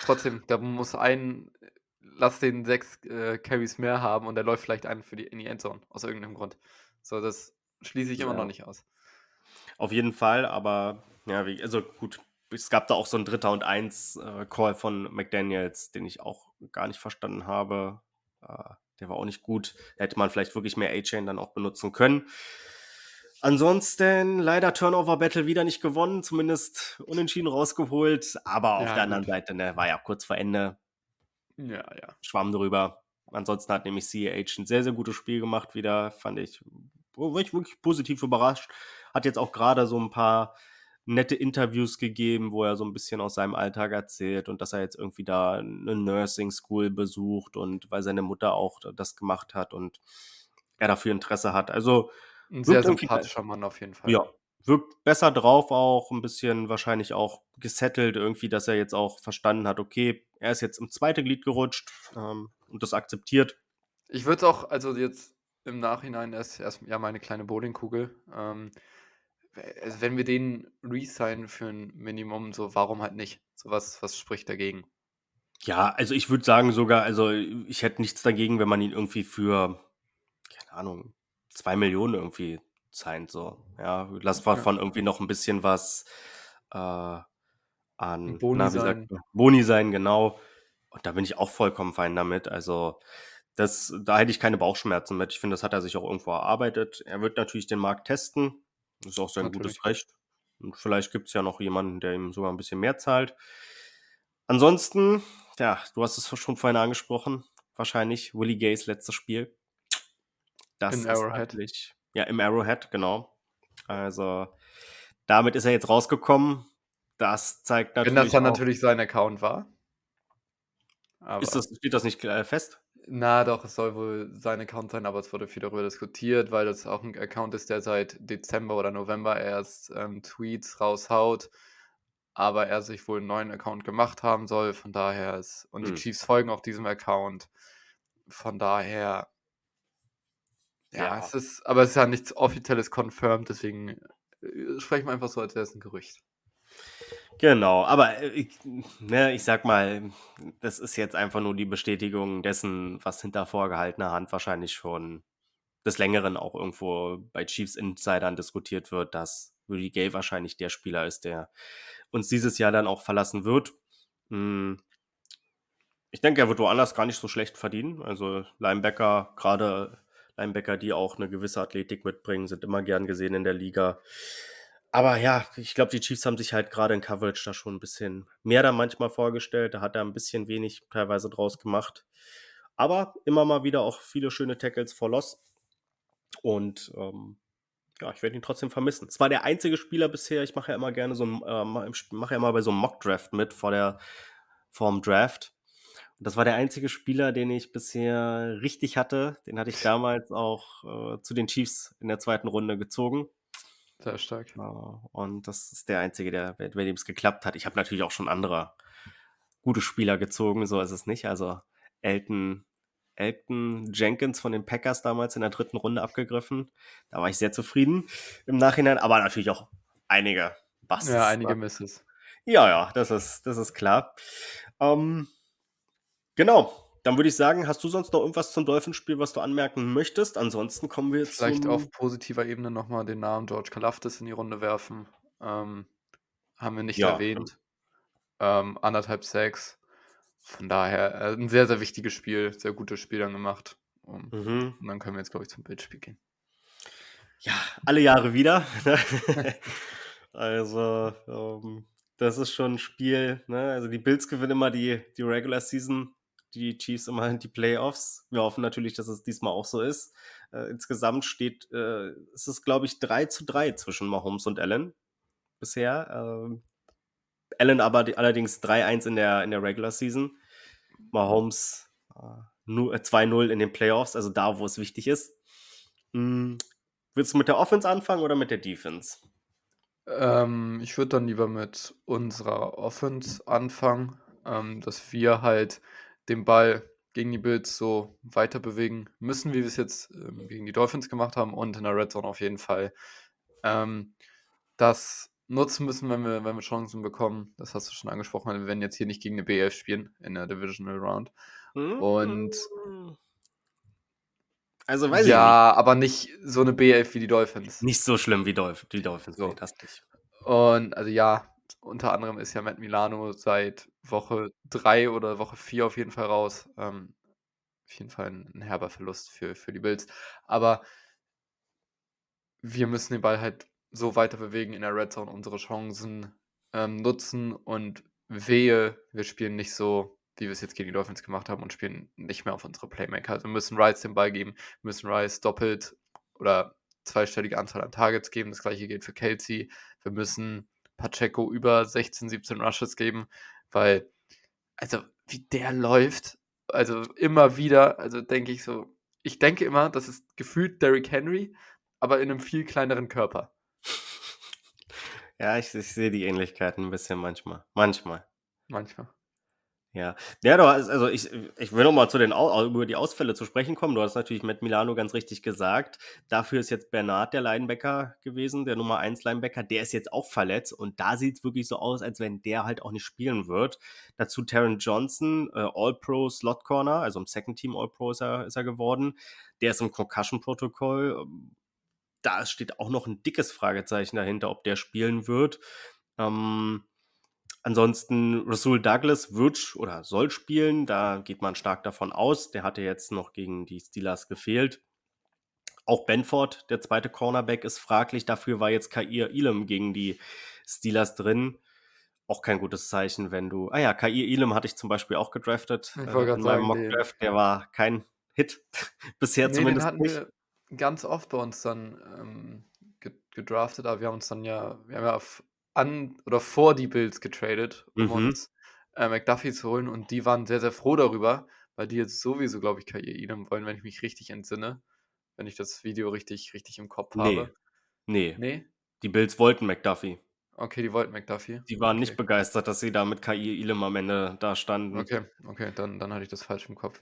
trotzdem, da muss ein, lass den sechs äh, Carries mehr haben und der läuft vielleicht einen für die, in die Endzone, aus irgendeinem Grund. So, das schließe ich immer Ja. noch nicht aus. Auf jeden Fall, aber ja, wie, also gut, es gab da auch so ein Dritter und Eins äh, Call von McDaniels, den ich auch gar nicht verstanden habe. Äh, der war auch nicht gut. Da hätte man vielleicht wirklich mehr A-Chain dann auch benutzen können. Ansonsten leider Turnover Battle wieder nicht gewonnen, zumindest unentschieden rausgeholt. Aber auf Ja, der anderen gut. Seite, ne, war ja kurz vor Ende, Ja, ja. schwamm drüber. Ansonsten hat nämlich CAH ein sehr, sehr gutes Spiel gemacht wieder, fand ich. War ich wirklich positiv überrascht. Hat jetzt auch gerade so ein paar nette Interviews gegeben, wo er so ein bisschen aus seinem Alltag erzählt und dass er jetzt irgendwie da eine Nursing School besucht und weil seine Mutter auch das gemacht hat und er dafür Interesse hat. Also Ein sehr sympathischer Mann auf jeden Fall. ja, wirkt besser drauf auch, ein bisschen wahrscheinlich auch gesettelt irgendwie, dass er jetzt auch verstanden hat, okay, er ist jetzt im zweite Glied gerutscht ähm, und das akzeptiert. Ich würde es auch, also jetzt im Nachhinein erst, erst ja meine kleine Bowlingkugel. Ähm, also wenn wir den resignen für ein Minimum, so warum halt nicht? So was, was spricht dagegen? Ja, also ich würde sagen sogar, also ich hätte nichts dagegen, wenn man ihn irgendwie für, keine Ahnung, zwei Millionen irgendwie signed, so. Ja, lass Ja. davon irgendwie noch ein bisschen was äh, an Boni na, sein. sagt Boni sein, genau. Und da bin ich auch vollkommen fein damit. Also das, da hätte ich keine Bauchschmerzen mit. Ich finde, das hat er sich auch irgendwo erarbeitet. Er wird natürlich den Markt testen. Das ist auch sein Natürlich. gutes Recht. Und vielleicht gibt es ja noch jemanden, der ihm sogar ein bisschen mehr zahlt. Ansonsten, ja, du hast es schon vorhin angesprochen, wahrscheinlich Willie Gays letztes Spiel. Das ist Arrowhead. natürlich, ja, im Arrowhead, genau. Also, damit ist er jetzt rausgekommen. Das zeigt natürlich. Wenn das dann auch, natürlich sein Account war. Aber ist das, steht das nicht äh, fest? Na doch, es soll wohl sein Account sein, aber es wurde viel darüber diskutiert, weil das auch ein Account ist, der seit Dezember oder November erst ähm, Tweets raushaut, aber er sich wohl einen neuen Account gemacht haben soll. Von daher ist, und die Hm. Chiefs folgen auch diesem Account. Von daher, ja, Ja. es ist, aber es ist ja nichts Offizielles confirmed, deswegen äh, sprechen wir einfach so, als wäre es ein Gerücht. Genau, aber äh, ich, ne, ich sag mal, das ist jetzt einfach nur die Bestätigung dessen, was hinter vorgehaltener Hand wahrscheinlich schon des Längeren auch irgendwo bei Chiefs Insidern diskutiert wird, dass Rudy Gay wahrscheinlich der Spieler ist, der uns dieses Jahr dann auch verlassen wird. Hm, Ich denke, er wird woanders gar nicht so schlecht verdienen. Also Linebacker, gerade Linebacker, die auch eine gewisse Athletik mitbringen, sind immer gern gesehen in der Liga. Aber ja, ich glaube, die Chiefs haben sich halt gerade in Coverage da schon ein bisschen mehr da manchmal vorgestellt. Da hat er ein bisschen wenig teilweise draus gemacht. Aber immer mal wieder auch viele schöne Tackles for Loss. Und ähm, ja, ich werde ihn trotzdem vermissen. Es war der einzige Spieler bisher, ich mache ja immer gerne so ein, äh, mache ja immer bei so einem Mock-Draft mit vor der, vorm Draft. Und das war der einzige Spieler, den ich bisher richtig hatte. Den hatte ich damals auch äh, zu den Chiefs in der zweiten Runde gezogen. Sehr stark. Äh, Und das ist der einzige, der, bei dem es geklappt hat. Ich habe natürlich auch schon andere gute Spieler gezogen, so ist es nicht. Also Elton, Elton Jenkins von den Packers damals in der dritten Runde abgegriffen. Da war ich sehr zufrieden im Nachhinein, aber natürlich auch einige Busts. Ja, einige? Misses. Ja, ja, das ist, das ist klar. Ähm, genau, dann würde ich sagen, hast du sonst noch irgendwas zum Dolphinspiel, was du anmerken möchtest? Ansonsten kommen wir jetzt Vielleicht auf positiver Ebene nochmal den Namen George Kalafdis in die Runde werfen. Ähm, haben wir nicht Ja, erwähnt. Ähm, anderthalb Sacks. Von daher äh, ein sehr, sehr wichtiges Spiel. Sehr gutes Spiel dann gemacht. Um, Mhm. Und dann können wir jetzt, glaube ich, zum Bildspiel gehen. Ja, alle Jahre wieder. also, ähm, das ist schon ein Spiel. Ne? Also, die Bills gewinnen immer die, die Regular Season, die Chiefs immer die Playoffs. Wir hoffen natürlich, dass es diesmal auch so ist. Äh, insgesamt steht, äh, es ist, glaube ich, 3 zu 3 zwischen Mahomes und Allen bisher. Ähm, Allen aber die, allerdings 3-1 in der, in der Regular Season. Mahomes äh, nu- äh, 2-0 in den Playoffs, also da, wo es wichtig ist. Hm, willst du mit der Offense anfangen oder mit der Defense? Ähm, ich würde dann lieber mit unserer Offense anfangen, ähm, dass wir halt den Ball gegen die Bills so weiter bewegen müssen, wie wir es jetzt ähm, gegen die Dolphins gemacht haben und in der Red Zone auf jeden Fall. Ähm, das nutzen müssen, wenn wir, wenn wir Chancen bekommen. Das hast du schon angesprochen. Wir werden jetzt hier nicht gegen eine BF spielen in der Divisional Round. Und Also weiß ich ja, aber nicht so eine BF wie die Dolphins. nicht. Nicht so schlimm wie Dolph die Dolphins. So. Nee, das nicht. Und also ja, unter anderem ist ja Matt Milano seit Woche 3 oder Woche 4 auf jeden Fall raus. Ähm, auf jeden Fall ein, ein herber Verlust für, für die Bills. Aber wir müssen den Ball halt so weiter bewegen in der Red Zone, unsere Chancen ähm, nutzen und wehe, wir spielen nicht so, wie wir es jetzt gegen die Dolphins gemacht haben und spielen nicht mehr auf unsere Playmaker. Also wir müssen Rice den Ball geben, wir müssen Rice doppelt oder zweistellige Anzahl an Targets geben. Das gleiche gilt für Kelsey. Wir müssen Pacheco über 16, 17 Rushes geben, weil, also wie der läuft, also immer wieder, also denke ich so, ich denke immer, das ist gefühlt Derrick Henry, aber in einem viel kleineren Körper. Ja, ich, ich sehe die Ähnlichkeiten ein bisschen manchmal. Manchmal. Manchmal. Ja, ja, du hast, also ich, ich will noch mal zu den über die Ausfälle zu sprechen kommen. Du hast natürlich mit Milano ganz richtig gesagt. Dafür ist jetzt Bernard der Linebacker gewesen, der Nummer 1 Linebacker. Der ist jetzt auch verletzt und da sieht es wirklich so aus, als wenn der halt auch nicht spielen wird. Dazu Taron Johnson, äh, All-Pro Slot Corner, also im Second Team All-Pro ist er, ist er geworden. Der ist im Concussion-Protokoll. Da steht auch noch ein dickes Fragezeichen dahinter, ob der spielen wird. Ähm, Ansonsten Rasul Douglas wird oder soll spielen, da geht man stark davon aus. Der hatte jetzt noch gegen die Steelers gefehlt. Auch Benford, der zweite Cornerback, ist fraglich. Dafür war jetzt Kair Elam gegen die Steelers drin. Auch kein gutes Zeichen, wenn du. Ah ja, Kair Elam hatte ich zum Beispiel auch gedraftet. Ich äh, in meinem Mockdraft. Der war kein Hit. Bisher nee, zumindest. Den hatten nicht. wir ganz oft bei uns dann ähm, gedraftet, aber wir haben uns dann ja, wir haben ja auf an oder vor die Bills getradet, um Mhm. uns äh, McDuffie zu holen. Und die waren sehr, sehr froh darüber, weil die jetzt sowieso, glaube ich, Kair Elam wollen, wenn ich mich richtig entsinne. Wenn ich das Video richtig, richtig im Kopf habe. Nee. Nee? Die Bills wollten McDuffie. Okay, die wollten McDuffie. Die waren nicht Okay. begeistert, dass sie da mit Kair Elam am Ende da standen. Okay, okay, dann, dann hatte ich das falsch im Kopf.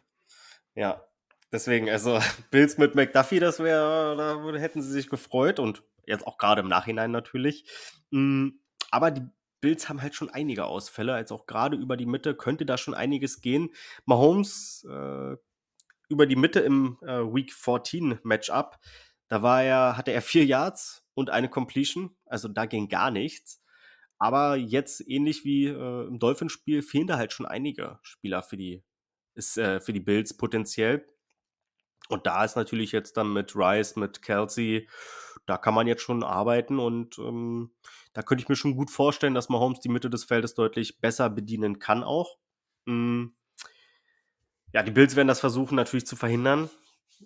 Ja, deswegen, also Bills mit McDuffie, das wäre, da hätten sie sich gefreut und jetzt auch gerade im Nachhinein natürlich. Mm, Aber die Bills haben halt schon einige Ausfälle, als auch gerade über die Mitte könnte da schon einiges gehen. Mahomes äh, über die Mitte im äh, Week 14 Matchup, da war er, hatte er vier Yards und eine Completion, also da ging gar nichts. Aber jetzt, ähnlich wie äh, im Dolphinspiel, fehlen da halt schon einige Spieler für die, ist, äh, für die Bills potenziell. Und da ist natürlich jetzt dann mit Rice, mit Kelsey, da kann man jetzt schon arbeiten und ähm, da könnte ich mir schon gut vorstellen, dass Mahomes die Mitte des Feldes deutlich besser bedienen kann auch. Mm. Ja, die Bills werden das versuchen natürlich zu verhindern.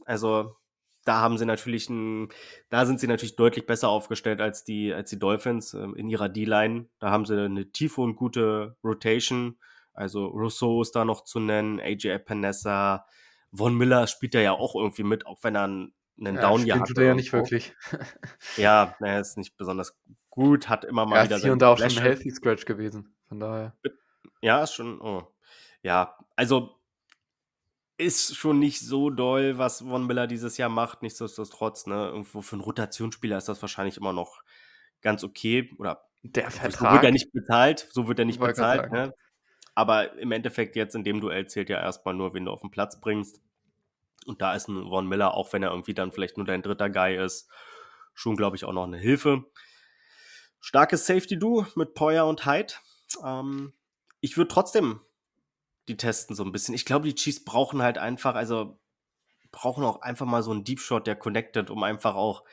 Also da haben sie natürlich ein, da sind sie natürlich deutlich besser aufgestellt als die, als die Dolphins ähm, in ihrer D-Line. Da haben sie eine tiefe und gute Rotation. Also Rousseau ist da noch zu nennen, AJ Epinesa, Von Miller spielt er ja auch irgendwie mit, auch wenn er einen, einen Ja, Down-Jahr hat. er ja nicht wirklich. Ja, er ist nicht besonders gut, hat immer mal Er wieder ist hier und da auch schon ein. Healthy Scratch gewesen. Von daher. Ja, ist schon, oh. Ja, also ist schon nicht so doll, was Von Miller dieses Jahr macht. Nichtsdestotrotz, ne, irgendwo für einen Rotationsspieler ist das wahrscheinlich immer noch ganz okay. Oder Der so wird er Vertrag. nicht bezahlt, so wird er nicht bezahlt, ne? Aber im Endeffekt jetzt in dem Duell zählt ja erstmal nur, wen du auf den Platz bringst. Und da ist ein Von Miller, auch wenn er irgendwie dann vielleicht nur dein dritter Guy ist, schon, glaube ich, auch noch eine Hilfe. Starkes Safety-Duo mit Poyer und Hyde. Ähm, ich würde trotzdem die testen so ein bisschen. Ich glaube, die Chiefs brauchen halt einfach, also brauchen auch einfach mal so einen Deep Shot, der connected, um einfach auch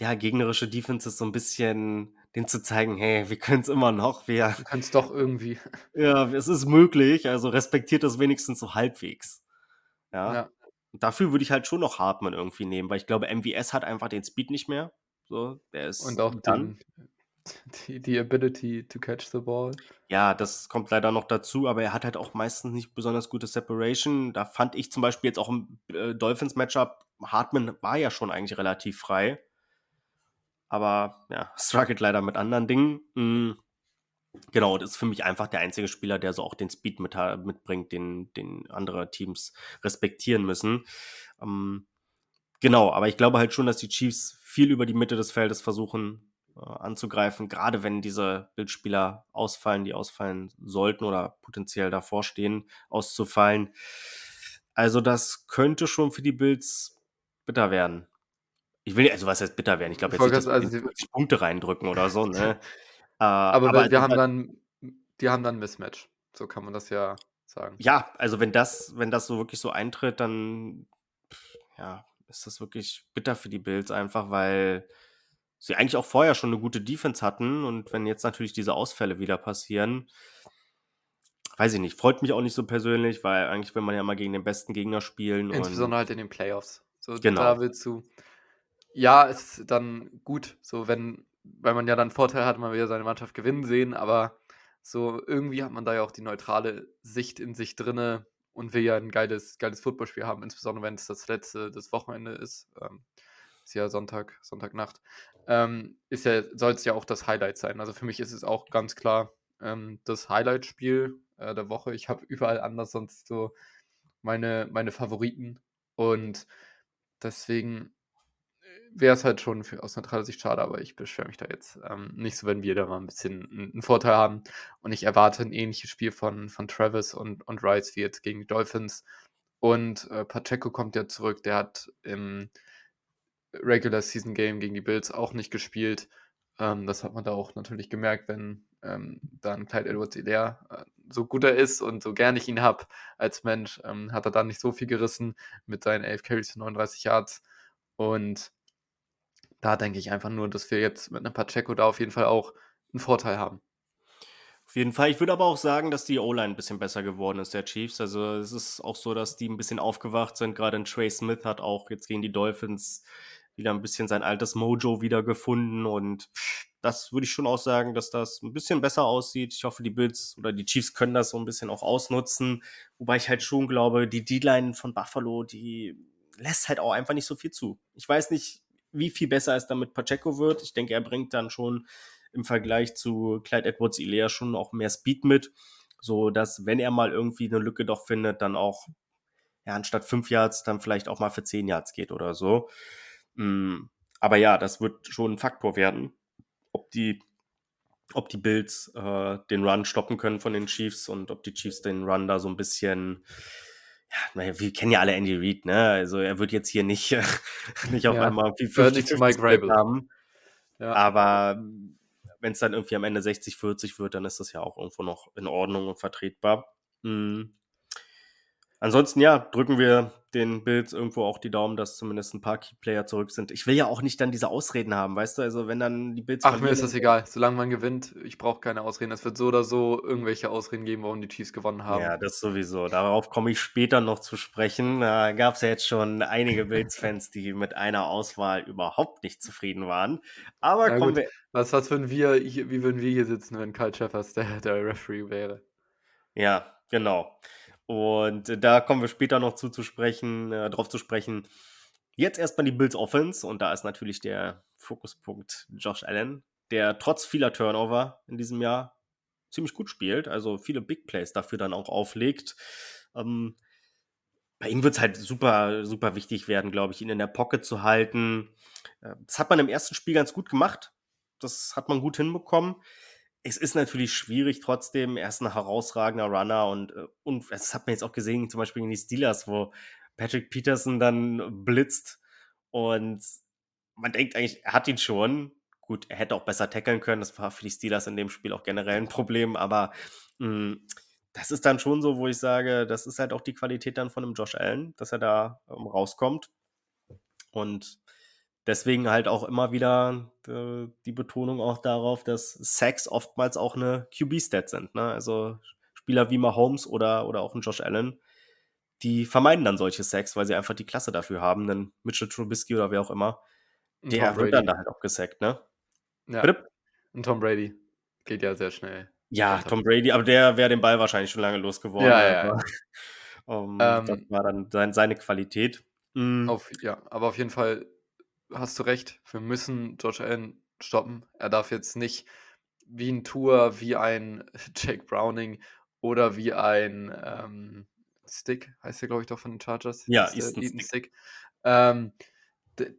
ja, gegnerische Defenses so ein bisschen denen zu zeigen, hey, wir können es immer noch, wir, Du kannst doch irgendwie. ja, es ist möglich, also respektiert das wenigstens so halbwegs. Ja. Ja. Dafür würde ich halt schon noch Hartmann irgendwie nehmen, weil ich glaube, MVS hat einfach den Speed nicht mehr. So, der ist Und auch dann. den, die, die Ability to catch the ball. Ja, das kommt leider noch dazu, aber er hat halt auch meistens nicht besonders gute Separation. Da fand ich zum Beispiel jetzt auch im äh, Dolphins-Matchup, Hartmann war ja schon eigentlich relativ frei. Aber ja, struggelt leider mit anderen Dingen. Mm, Genau, das ist für mich einfach der einzige Spieler, der so auch den Speed mit, mitbringt, den, den andere Teams respektieren müssen. Ähm, genau, aber ich glaube halt schon, dass die Chiefs viel über die Mitte des Feldes versuchen äh, anzugreifen, gerade wenn diese Bildspieler ausfallen, die ausfallen sollten oder potenziell davor stehen, auszufallen. Also das könnte schon für die Bills bitter werden. Ich will, also was heißt bitter werden? Ich glaube jetzt nicht, dass also die- 50 Punkte reindrücken oder so, ne? Äh, Aber, aber wir, es haben halt- dann, die haben dann ein Mismatch. So kann man das ja sagen. Ja, also wenn das, wenn das so wirklich so eintritt, dann ja, ist das wirklich bitter für die Bills einfach, weil sie eigentlich auch vorher schon eine gute Defense hatten und wenn jetzt natürlich diese Ausfälle wieder passieren, weiß ich nicht, freut mich auch nicht so persönlich, weil eigentlich will man ja mal gegen den besten Gegner spielen. Insbesondere halt in den Playoffs. So, Genau. da willst du. Ja, ist dann gut, so wenn, weil man ja dann Vorteil hat, man will ja seine Mannschaft gewinnen sehen, aber so irgendwie hat man da ja auch die neutrale Sicht in sich drinne und will ja ein geiles, geiles Footballspiel haben, insbesondere wenn es das letzte des Wochenende ist. Ähm, ist ja Sonntag, Sonntagnacht. Ähm, ist ja, soll es ja auch das Highlight sein. Also für mich ist es auch ganz klar ähm, das Highlight-Spiel äh, der Woche. Ich habe überall anders sonst so meine, meine Favoriten und deswegen wäre es halt schon für, aus neutraler Sicht schade, aber ich beschwere mich da jetzt ähm, nicht so, wenn wir da mal ein bisschen einen, einen Vorteil haben. Und ich erwarte ein ähnliches Spiel von, von Travis und, und Rice wie jetzt gegen die Dolphins. Und äh, Pacheco kommt ja zurück, der hat im Regular Season Game gegen die Bills auch nicht gespielt. Ähm, das hat man da auch natürlich gemerkt, wenn ähm, dann Clyde Edwards Hilaire äh, so gut er ist und so gern ich ihn habe als Mensch, ähm, hat er dann nicht so viel gerissen mit seinen 11 Carries für 39 Yards. Und da denke ich einfach nur, dass wir jetzt mit einem Pacheco da auf jeden Fall auch einen Vorteil haben. Auf jeden Fall. Ich würde aber auch sagen, dass die O-Line ein bisschen besser geworden ist, der Chiefs. Also es ist auch so, dass die ein bisschen aufgewacht sind. Gerade ein Trey Smith hat auch jetzt gegen die Dolphins wieder ein bisschen sein altes Mojo wiedergefunden. Und das würde ich schon auch sagen, dass das ein bisschen besser aussieht. Ich hoffe, die Bills oder die Chiefs können das so ein bisschen auch ausnutzen. Wobei ich halt schon glaube, die D-Line von Buffalo, die lässt halt auch einfach nicht so viel zu. Ich weiß nicht, wie viel besser es damit Pacheco wird. Ich denke, er bringt dann schon im Vergleich zu Clyde Edwards Ilea schon auch mehr Speed mit, so dass wenn er mal irgendwie eine Lücke doch findet, dann auch ja anstatt fünf Yards dann vielleicht auch mal für zehn Yards geht oder so. Mm, aber ja, das wird schon ein Faktor werden, ob die ob die Bills äh, den Run stoppen können von den Chiefs und ob die Chiefs den Run da so ein bisschen ja, wir kennen ja alle Andy Reid, ne? Also er wird jetzt hier nicht, nicht auf Ja, einmal viel gehört nicht zu Mike Vrabel. haben. Ja. Aber wenn es dann irgendwie am Ende 60-40 wird, dann ist das ja auch irgendwo noch in Ordnung und vertretbar. Mhm. Ansonsten, ja, drücken wir den Bills irgendwo auch die Daumen, dass zumindest ein paar Keyplayer zurück sind. Ich will ja auch nicht dann diese Ausreden haben, weißt du? Also, wenn dann die Bills Ach, mir ist das egal. Solange man gewinnt, ich brauche keine Ausreden. Es wird so oder so irgendwelche Ausreden geben, warum die Chiefs gewonnen haben. Ja, das sowieso. Darauf komme ich später noch zu sprechen. Da gab es ja jetzt schon einige Bills-Fans, die mit einer Auswahl überhaupt nicht zufrieden waren. Aber kommen wir. Was, was würden wir, hier, wie würden wir hier sitzen, wenn Kyle Sheffers der, der Referee wäre? Ja, genau. Und äh, da kommen wir später noch zu, zu sprechen, äh, drauf zu sprechen. Jetzt erstmal die Bills Offense und da ist natürlich der Fokuspunkt Josh Allen, der trotz vieler Turnover in diesem Jahr ziemlich gut spielt, also viele Big Plays dafür dann auch auflegt. Ähm, bei ihm wird es halt super, super wichtig werden, glaube ich, ihn in der Pocket zu halten. Äh, Das hat man im ersten Spiel ganz gut gemacht. Das hat man gut hinbekommen. Es ist natürlich schwierig trotzdem. Er ist ein herausragender Runner und, äh, und das hat man jetzt auch gesehen, zum Beispiel in die Steelers, wo Patrick Peterson dann blitzt und man denkt eigentlich, er hat ihn schon. Gut, er hätte auch besser tackeln können. Das war für die Steelers in dem Spiel auch generell ein Problem, aber mh, das ist dann schon so, wo ich sage, das ist halt auch die Qualität dann von einem Josh Allen, dass er da ähm, rauskommt. Und deswegen halt auch immer wieder äh, die Betonung auch darauf, dass Sacks oftmals auch eine QB-Stat sind. Ne? Also Spieler wie Mahomes oder, oder auch ein Josh Allen, die vermeiden dann solche Sacks, weil sie einfach die Klasse dafür haben. Denn Mitchell Trubisky oder wer auch immer, der Tom wird dann da halt auch gesackt, ne? Ja. Bitte? Und Tom Brady geht ja sehr schnell. Ja. Tom Brady, aber der wäre den Ball wahrscheinlich schon lange losgeworden. Ja, ja, ja. aber, ähm, Ähm, das war dann sein, seine Qualität. Mm, Auf, ja, aber auf jeden Fall hast du recht. Wir müssen Josh Allen stoppen. Er darf jetzt nicht wie ein Tour, wie ein Jake Browning oder wie ein ähm, Stick, heißt der, glaube ich, doch von den Chargers. Ja, Ist Stick. Stick. Ähm,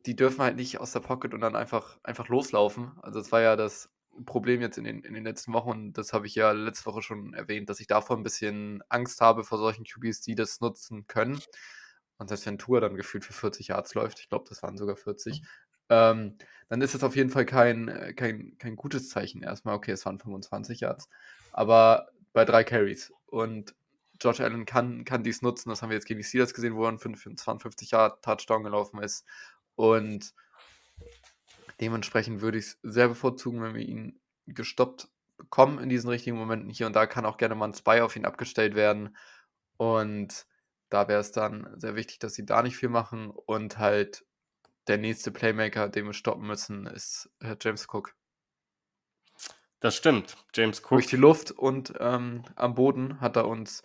die dürfen halt nicht aus der Pocket und dann einfach, einfach loslaufen. Also das war ja das Problem jetzt in den, in den letzten Wochen und das habe ich ja letzte Woche schon erwähnt, dass ich davor ein bisschen Angst habe vor solchen QBs, die das nutzen können. Und selbst wenn Tour dann gefühlt für 40 Yards läuft, ich glaube, das waren sogar 40, ähm, dann ist das auf jeden Fall kein, äh, kein, kein gutes Zeichen. Erstmal, okay, es waren 25 Yards, aber bei drei Carries. Und Josh Allen kann, kann dies nutzen. Das haben wir jetzt gegen die Steelers gesehen, wo er ein 52 Jahre Touchdown gelaufen ist. Und dementsprechend würde ich es sehr bevorzugen, wenn wir ihn gestoppt bekommen in diesen richtigen Momenten. Hier und da kann auch gerne mal ein Spy auf ihn abgestellt werden. Und da wäre es dann sehr wichtig, dass sie da nicht viel machen. Und halt der nächste Playmaker, den wir stoppen müssen, ist äh, James Cook. Das stimmt. James Cook. Durch die Luft und ähm, am Boden hat er uns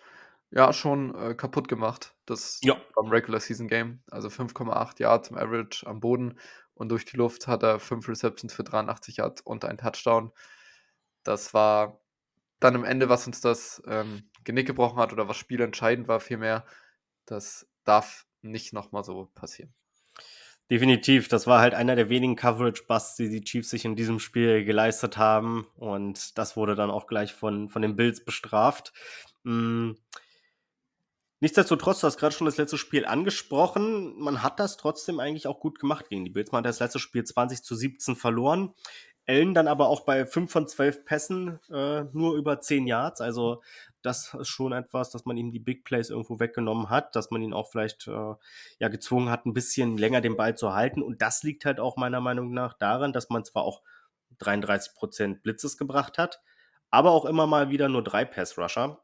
ja schon äh, kaputt gemacht. Das Ja. beim Regular Season Game. Also 5,8 Yards im Average am Boden. Und durch die Luft hat er 5 Receptions für 83 Yards und ein Touchdown. Das war dann am Ende, was uns das ähm, Genick gebrochen hat oder was spielentscheidend war, vielmehr. Das darf nicht nochmal so passieren. Definitiv, das war halt einer der wenigen Coverage-Busts, die die Chiefs sich in diesem Spiel geleistet haben. Und das wurde dann auch gleich von, von den Bills bestraft. Mm. Nichtsdestotrotz, du hast gerade schon das letzte Spiel angesprochen. Man hat das trotzdem eigentlich auch gut gemacht gegen die Bills. Man hat das letzte Spiel 20 zu 17 verloren. Allen dann aber auch bei 5 von 12 Pässen äh, nur über 10 Yards. Also das ist schon etwas, dass man ihm die Big Plays irgendwo weggenommen hat, dass man ihn auch vielleicht äh, ja gezwungen hat, ein bisschen länger den Ball zu halten. Und das liegt halt auch meiner Meinung nach daran, dass man zwar auch 33 Prozent Blitzes gebracht hat, aber auch immer mal wieder nur drei Pass-Rusher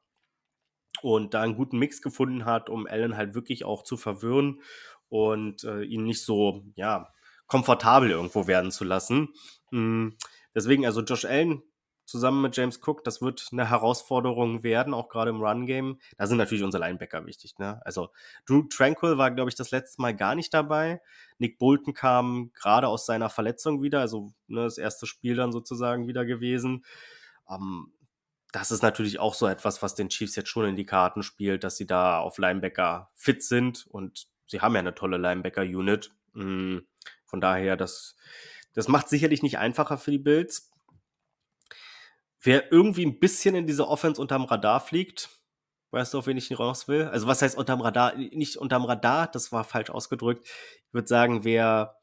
und da einen guten Mix gefunden hat, um Allen halt wirklich auch zu verwirren und äh, ihn nicht so, ja, komfortabel irgendwo werden zu lassen. Mm, Deswegen, also Josh Allen zusammen mit James Cook, das wird eine Herausforderung werden, auch gerade im Run-Game. Da sind natürlich unsere Linebacker wichtig. Ne? Also Drew Tranquil war, glaube ich, das letzte Mal gar nicht dabei. Nick Bolton kam gerade aus seiner Verletzung wieder, also ne, das erste Spiel dann sozusagen wieder gewesen. Ähm, das ist natürlich auch so etwas, was den Chiefs jetzt schon in die Karten spielt, dass sie da auf Linebacker fit sind und sie haben ja eine tolle Linebacker-Unit. Mm, Von daher, das, das macht sicherlich nicht einfacher für die Bills. Wer irgendwie ein bisschen in diese Offense unterm Radar fliegt, weißt du, auf wen ich raus will? Also was heißt unterm Radar? Nicht unterm Radar, das war falsch ausgedrückt. Ich würde sagen, wer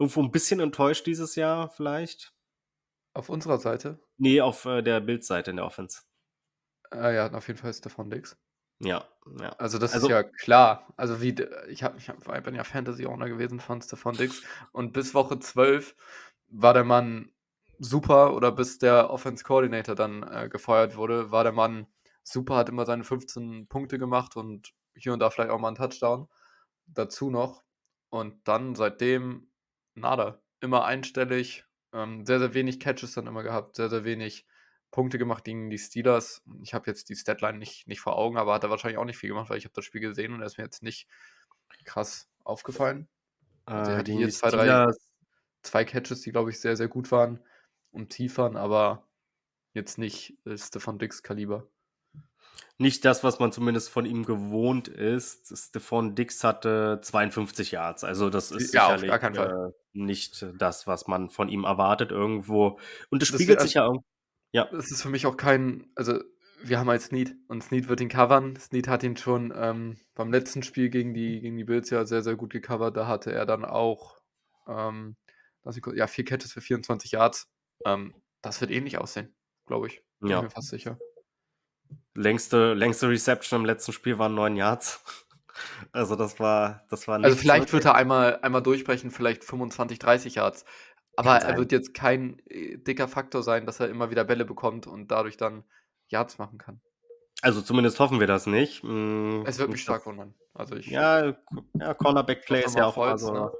irgendwo ein bisschen enttäuscht dieses Jahr vielleicht. Auf unserer Seite, Nee, auf äh, der Bildseite in der Offense. äh, ja, auf jeden Fall Stefan Dix. Ja, ja. Also das Also- ist ja klar. Also wie, ich, hab, ich hab, bin ja Fantasy-Owner gewesen von Stefan Dix und bis Woche 12 war der Mann super oder bis der Offense Coordinator dann äh, gefeuert wurde, war der Mann super, hat immer seine 15 Punkte gemacht und hier und da vielleicht auch mal einen Touchdown dazu noch. Und dann seitdem nada. Immer einstellig, ähm, sehr, sehr wenig Catches dann immer gehabt, sehr, sehr wenig Punkte gemacht gegen die Steelers. Ich habe jetzt die Statline nicht, nicht vor Augen, aber hat er wahrscheinlich auch nicht viel gemacht, weil ich habe das Spiel gesehen und er ist mir jetzt nicht krass aufgefallen. Also er Äh, hatte hier zwei, drei, zwei Catches, die, glaube ich, sehr, sehr gut waren und tief waren, aber jetzt nicht äh, Stefan Dix Kaliber. nicht das, was man zumindest von ihm gewohnt ist. Stephon Dix hatte 52 Yards. Also das ist Ja, auf sicherlich gar keinen Fall. äh, nicht das, was man von ihm erwartet irgendwo. Und es Das spiegelt sich ja auch. Ja, Das ist für mich auch kein, also wir haben halt Snead und Snead wird ihn covern. Snead hat ihn schon ähm, beim letzten Spiel gegen die, gegen die Bills ja sehr, sehr gut gecovert. Da hatte er dann auch ähm, ja, vier Catches für 24 Yards. Ähm, das wird ähnlich aussehen, glaube ich. Bin Ja. ich mir fast sicher. längste, längste Reception im letzten Spiel waren 9 Yards. Also das war, das war Also vielleicht wird er einmal, einmal durchbrechen, vielleicht 25, 30 Yards. Aber er wird jetzt kein äh, dicker Faktor sein, dass er immer wieder Bälle bekommt und dadurch dann Yards machen kann. Also zumindest hoffen wir das nicht. Mm, Es wird mich stark wundern. Also ich, Ja, ja Cornerback-Play ist ja auch Holz, so. ne?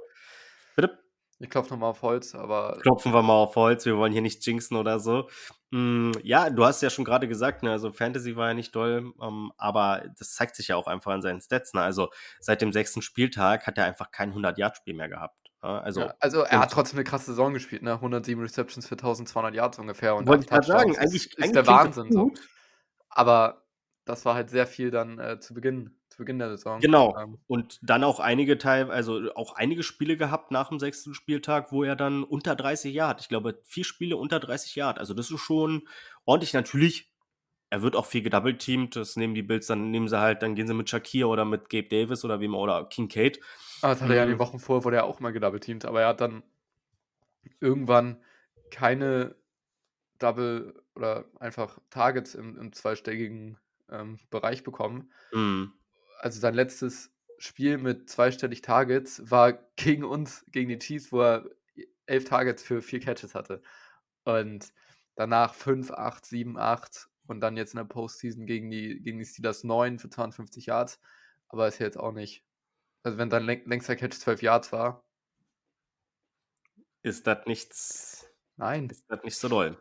Bitte? ich klopfe nochmal auf Holz, aber klopfen wir mal auf Holz, wir wollen hier nicht jinxen oder so. Mm, ja, du hast ja schon gerade gesagt, ne, also Fantasy war ja nicht doll, ähm, aber das zeigt sich ja auch einfach an seinen Stats. Ne? Also seit dem sechsten Spieltag hat er einfach kein 100-Yard-Spiel mehr gehabt. Also, ja, also er hat trotzdem eine krasse Saison gespielt, ne? 107 Receptions für 1200 Yards ungefähr und wollte ich gerade sagen, eigentlich, ist, eigentlich ist der Wahnsinn so. Aber das war halt sehr viel dann äh, zu Beginn, zu Beginn der Saison. Genau. Ähm, Und dann auch einige Teil, also auch einige Spiele gehabt nach dem sechsten Spieltag, wo er dann unter 30 Yard, ich glaube, vier Spiele unter 30 Yard. Also das ist schon ordentlich. Natürlich, er wird auch viel gedoubleteamt. Das nehmen die Bills, dann nehmen sie halt, dann gehen sie mit Shakir oder mit Gabe Davis oder wem oder Kincaid. Aber das hat er ja in den. Wochen vor, wurde er auch mal gedoubleteamt, aber er hat dann irgendwann keine Double oder einfach Targets im, im zweistelligen ähm, Bereich bekommen. Mhm. Also sein letztes Spiel mit zweistellig Targets war gegen uns, gegen die Chiefs, wo er elf Targets für vier Catches hatte. Und danach 5, 8, 7, 8 und dann jetzt in der Postseason gegen die, gegen die Steelers 9 für 52 Yards. Aber ist ja jetzt auch nicht. Also wenn dein längster Catch 12 Yards war. Ist das nichts. Nein. Ist das nicht so doll.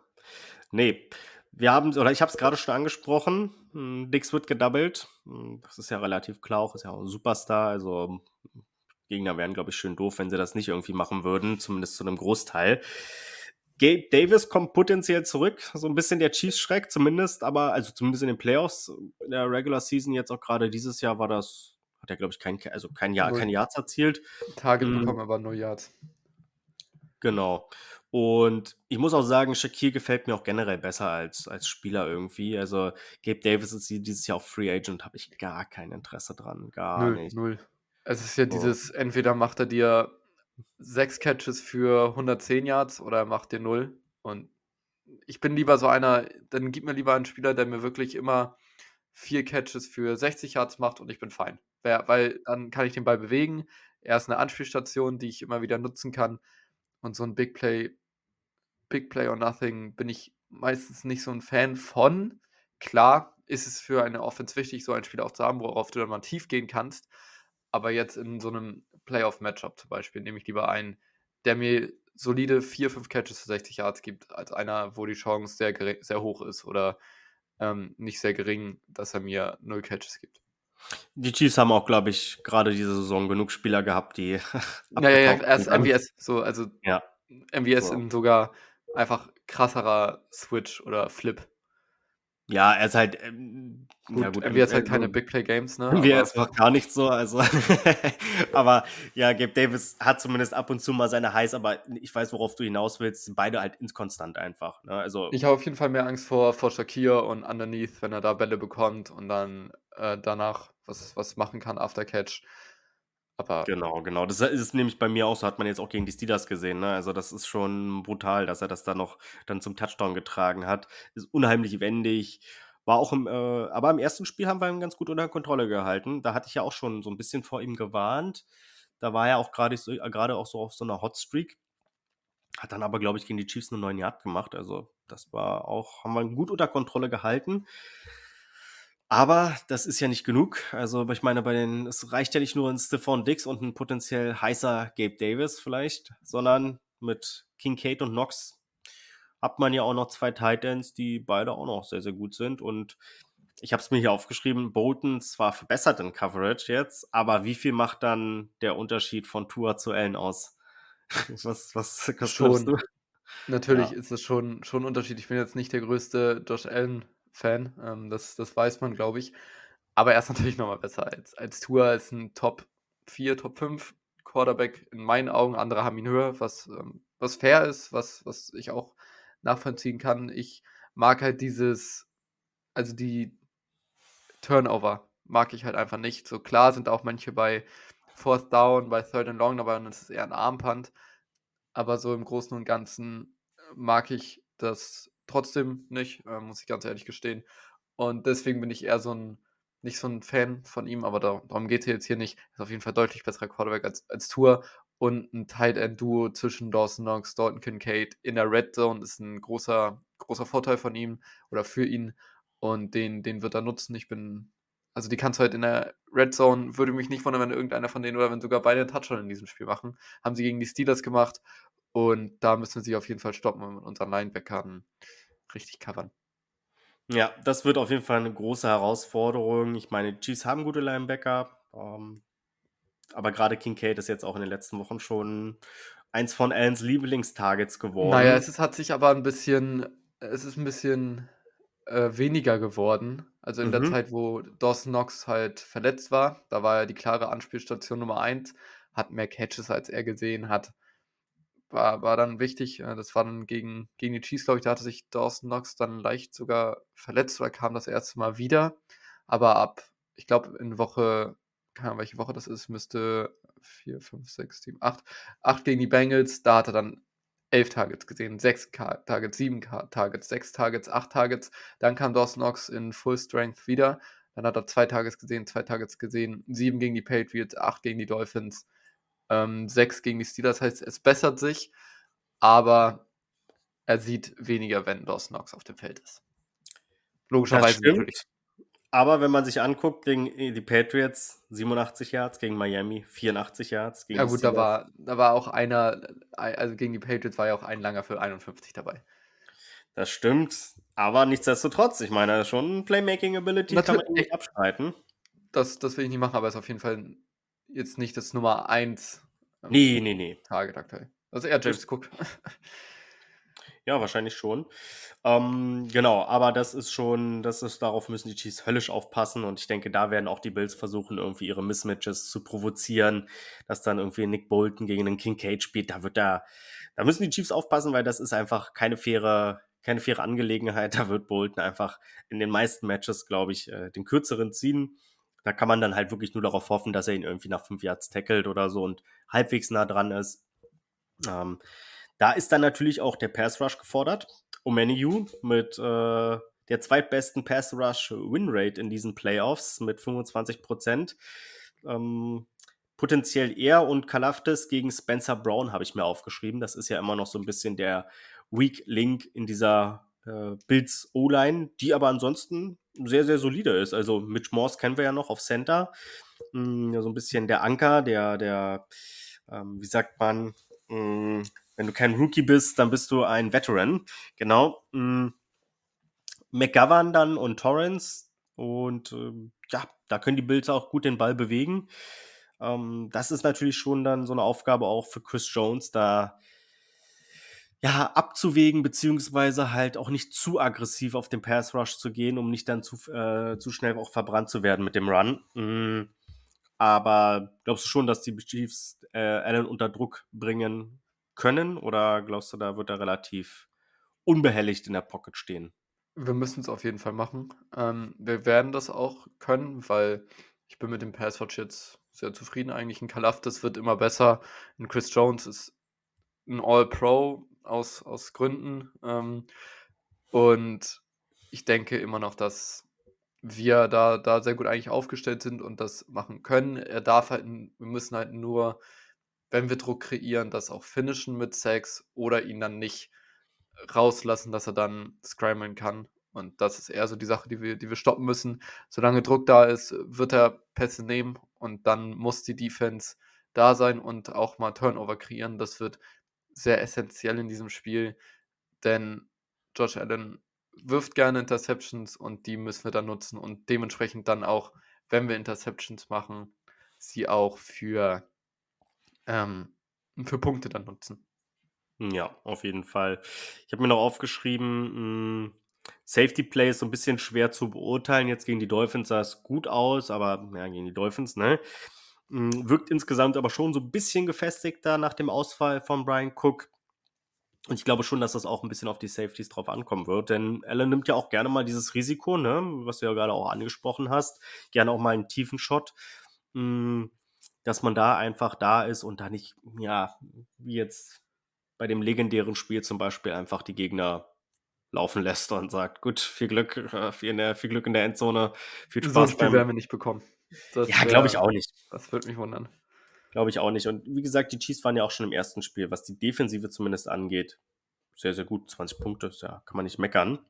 Nee. Wir haben, oder ich habe es gerade schon angesprochen, hm, Dix wird gedoubled. Hm, das ist ja relativ klar, auch ist ja auch ein Superstar. Also Gegner wären, glaube ich, schön doof, wenn sie das nicht irgendwie machen würden, zumindest zu einem Großteil. Gabe Davis kommt potenziell zurück, so ein bisschen der Chiefs-Schreck zumindest, aber also zumindest in den Playoffs in der Regular Season jetzt auch gerade dieses Jahr war das, hat glaube ich kein, also kein Jahr, kein Yards erzielt. Target mhm. bekommen aber nur Yards. Genau. Und ich muss auch sagen, Shakir gefällt mir auch generell besser als, als Spieler irgendwie. Also Gabe Davis ist dieses Jahr auf Free Agent, habe ich gar kein Interesse dran. Gar null, nicht. Null. Es ist ja so. dieses, entweder macht er dir sechs Catches für 110 Yards oder er macht dir null. Und ich bin lieber so einer, dann gib mir lieber einen Spieler, der mir wirklich immer vier Catches für 60 Yards macht und ich bin fein. Weil dann kann ich den Ball bewegen. Er ist eine Anspielstation, die ich immer wieder nutzen kann. Und so ein Big Play, Big Play or Nothing bin ich meistens nicht so ein Fan von. Klar ist es für eine Offense wichtig, so ein Spiel auch zu haben, worauf du dann mal tief gehen kannst. Aber jetzt in so einem Playoff-Matchup zum Beispiel nehme ich lieber einen, der mir solide 4, 5 Catches für 60 Yards gibt, als einer, wo die Chance sehr, sehr hoch ist oder ähm, nicht sehr gering, dass er mir 0 Catches gibt. Die Chiefs haben auch, glaube ich, gerade diese Saison genug Spieler gehabt, die. ja, ja, ja, erst MVS, so, also ja. MVS so. in sogar einfach krasserer Switch oder Flip. Ja, er ist halt. Ähm, gut, ja gut, MVS ist halt keine Big Play Games, ne? MVS macht gar nicht so, also. aber ja, Gabe Davis hat zumindest ab und zu mal seine Highs, aber ich weiß, worauf du hinaus willst. Sind beide halt inkonstant einfach. Ne? Also, ich habe auf jeden Fall mehr Angst vor, vor Shakir und Underneath, wenn er da Bälle bekommt und dann äh, danach was, was machen kann, after Catch. Aber genau, genau. Das ist nämlich bei mir auch so, hat man jetzt auch gegen die Steelers gesehen. Ne? Also das ist schon brutal, dass er das da noch dann zum Touchdown getragen hat. Ist unheimlich wendig. War auch im, äh, aber im ersten Spiel haben wir ihn ganz gut unter Kontrolle gehalten. Da hatte ich ja auch schon so ein bisschen vor ihm gewarnt. Da war er auch gerade so, äh, auch so auf so einer Hotstreak. Hat dann aber, glaube ich, gegen die Chiefs einen neuen Yard gemacht. Also das war auch, haben wir ihn gut unter Kontrolle gehalten. Aber das ist ja nicht genug. Also, ich meine, bei den, es reicht ja nicht nur ein Stephon Dix und ein potenziell heißer Gabe Davis vielleicht, sondern mit Kincaid und Knox hat man ja auch noch zwei Titans, die beide auch noch sehr, sehr gut sind. Und ich habe es mir hier aufgeschrieben, Bolton zwar verbessert in Coverage jetzt, aber wie viel macht dann der Unterschied von Tour zu Allen aus? was, was, was schon. du? Natürlich ja. ist es schon, schon ein Unterschied. Ich bin jetzt nicht der größte Josh Allen Fan. Ähm, das, das weiß man, glaube ich. Aber er ist natürlich nochmal besser als, als Tour. Ist ein Top 4, Top 5 Quarterback in meinen Augen. Andere haben ihn höher, was, ähm, was fair ist, was, was ich auch nachvollziehen kann. Ich mag halt dieses, also die Turnover mag ich halt einfach nicht. So klar sind auch manche bei Fourth Down, bei Third and Long dabei und das ist eher ein Armpunt. Aber so im Großen und Ganzen mag ich das trotzdem nicht, äh, muss ich ganz ehrlich gestehen. Und deswegen bin ich eher so ein, nicht so ein Fan von ihm, aber darum geht es jetzt hier nicht. Ist auf jeden Fall deutlich besserer Quarterback als, als Tour. Und ein Tight End Duo zwischen Dawson Knox, Dalton Kincaid in der Red Zone ist ein großer, großer Vorteil von ihm oder für ihn. Und den, den wird er nutzen. Ich bin, also die kannst du halt in der Red Zone, würde mich nicht wundern, wenn irgendeiner von denen oder wenn sogar beide einen Touchdown in diesem Spiel machen. Haben sie gegen die Steelers gemacht. Und da müssen wir sie auf jeden Fall stoppen und mit unseren Linebackern richtig covern. Ja, das wird auf jeden Fall eine große Herausforderung. Ich meine, die Chiefs haben gute Linebacker, ähm, aber gerade Kincaid ist jetzt auch in den letzten Wochen schon eins von Allens Lieblingstargets geworden. Naja, es ist, hat sich aber ein bisschen, es ist ein bisschen äh, weniger geworden. Also in mhm. der Zeit, wo Dawson Knox halt verletzt war, da war er die klare Anspielstation Nummer 1, hat mehr Catches als er gesehen hat war, war dann wichtig. Äh, das war dann gegen, gegen die Chiefs, glaube ich, da hatte sich Dawson Knox dann leicht sogar verletzt oder kam das erste Mal wieder. Aber ab, ich glaube, in Woche, keine Ahnung, welche Woche das ist, müsste 4, 5, 6, 7, 8, 8 gegen die Bengals, da hat er dann elf Targets gesehen, sechs Targets, sieben Targets, sechs Targets, acht Targets. Dann kam Dawson Knox in Full Strength wieder. Dann hat er zwei Targets gesehen, zwei Targets gesehen, sieben gegen die Patriots, acht gegen die Dolphins, ähm, sechs gegen die Steelers. Heißt, es bessert sich, aber er sieht weniger, wenn Dawson Knox auf dem Feld ist. Logischerweise natürlich. Aber wenn man sich anguckt, gegen die Patriots 87 Yards, gegen Miami 84 Yards. ja gut, da war, da war auch einer, also gegen die Patriots war ja auch ein langer für 51 dabei. Das stimmt, aber nichtsdestotrotz, ich meine, schon Playmaking-Ability kann man nicht abstreiten. Das, das will ich nicht machen, aber ist auf jeden Fall jetzt nicht das Nummer 1 ähm, nee, nee, nee. Target aktuell. Also eher James Cook. Ja, wahrscheinlich schon. Ähm, genau, aber das ist schon, das ist, darauf müssen die Chiefs höllisch aufpassen und ich denke, da werden auch die Bills versuchen, irgendwie ihre Mismatches zu provozieren, dass dann irgendwie Nick Bolton gegen einen Kincaid spielt. Da wird da, da müssen die Chiefs aufpassen, weil das ist einfach keine faire, keine faire Angelegenheit. Da wird Bolton einfach in den meisten Matches, glaube ich, äh, den kürzeren ziehen. Da kann man dann halt wirklich nur darauf hoffen, dass er ihn irgendwie nach fünf Yards tackelt oder so und halbwegs nah dran ist. Ähm, da ist dann natürlich auch der Pass Rush gefordert. Omeniu mit äh, der zweitbesten Pass Rush Win Rate in diesen Playoffs mit 25 Prozent. Ähm, potenziell er und Kalaftis gegen Spencer Brown habe ich mir aufgeschrieben. Das ist ja immer noch so ein bisschen der Weak Link in dieser äh, Bills O-Line, die aber ansonsten sehr, sehr solide ist. Also Mitch Morse kennen wir ja noch auf Center. Mm, so ein bisschen der Anker, der, der, ähm, wie sagt man, mm, wenn du kein Rookie bist, dann bist du ein Veteran. Genau. Mhm. McGovern dann und Torrance. Und äh, ja, da können die Bills auch gut den Ball bewegen. Ähm, das ist natürlich schon dann so eine Aufgabe auch für Chris Jones, da ja, abzuwägen, beziehungsweise halt auch nicht zu aggressiv auf den Pass Rush zu gehen, um nicht dann zu, äh, zu schnell auch verbrannt zu werden mit dem Run. Mhm. Aber glaubst du schon, dass die Chiefs äh, Allen unter Druck bringen können? Oder glaubst du, da wird er relativ unbehelligt in der Pocket stehen? Wir müssen es auf jeden Fall machen. Ähm, wir werden das auch können, weil ich bin mit dem Passwatch jetzt sehr zufrieden eigentlich. Ein Kalaftis wird immer besser. Ein Chris Jones ist ein All-Pro aus, aus Gründen. Ähm, und ich denke immer noch, dass wir da, da sehr gut eigentlich aufgestellt sind und das machen können. Er darf halt, wir müssen halt nur wenn wir Druck kreieren, das auch finishen mit Sex oder ihn dann nicht rauslassen, dass er dann scrammeln kann. Und das ist eher so die Sache, die wir, die wir stoppen müssen. Solange Druck da ist, wird er Pässe nehmen und dann muss die Defense da sein und auch mal Turnover kreieren. Das wird sehr essentiell in diesem Spiel, denn Josh Allen wirft gerne Interceptions und die müssen wir dann nutzen und dementsprechend dann auch, wenn wir Interceptions machen, sie auch für ähm, für Punkte dann nutzen. Ja, auf jeden Fall. Ich habe mir noch aufgeschrieben, mh, hm, Safety Play ist so ein bisschen schwer zu beurteilen. Jetzt gegen die Dolphins sah es gut aus, aber ja, gegen die Dolphins, ne? Hm, wirkt insgesamt aber schon so ein bisschen gefestigter nach dem Ausfall von Brian Cook. Und ich glaube schon, dass das auch ein bisschen auf die Safeties drauf ankommen wird, denn Allen nimmt ja auch gerne mal dieses Risiko, ne, was du ja gerade auch angesprochen hast, gerne auch mal einen tiefen Shot. Hm, dass man da einfach da ist und da nicht, ja, wie jetzt bei dem legendären Spiel zum Beispiel einfach die Gegner laufen lässt und sagt, gut, viel Glück, äh, viel Glück in der Endzone, viel Spaß. So ein Spiel beim... werden wir nicht bekommen. Das ja, glaube ich auch nicht. Das würde mich wundern. Glaube ich auch nicht. Und wie gesagt, die Chiefs waren ja auch schon im ersten Spiel, was die Defensive zumindest angeht, sehr, sehr gut. 20 Punkte, ja, kann man nicht meckern.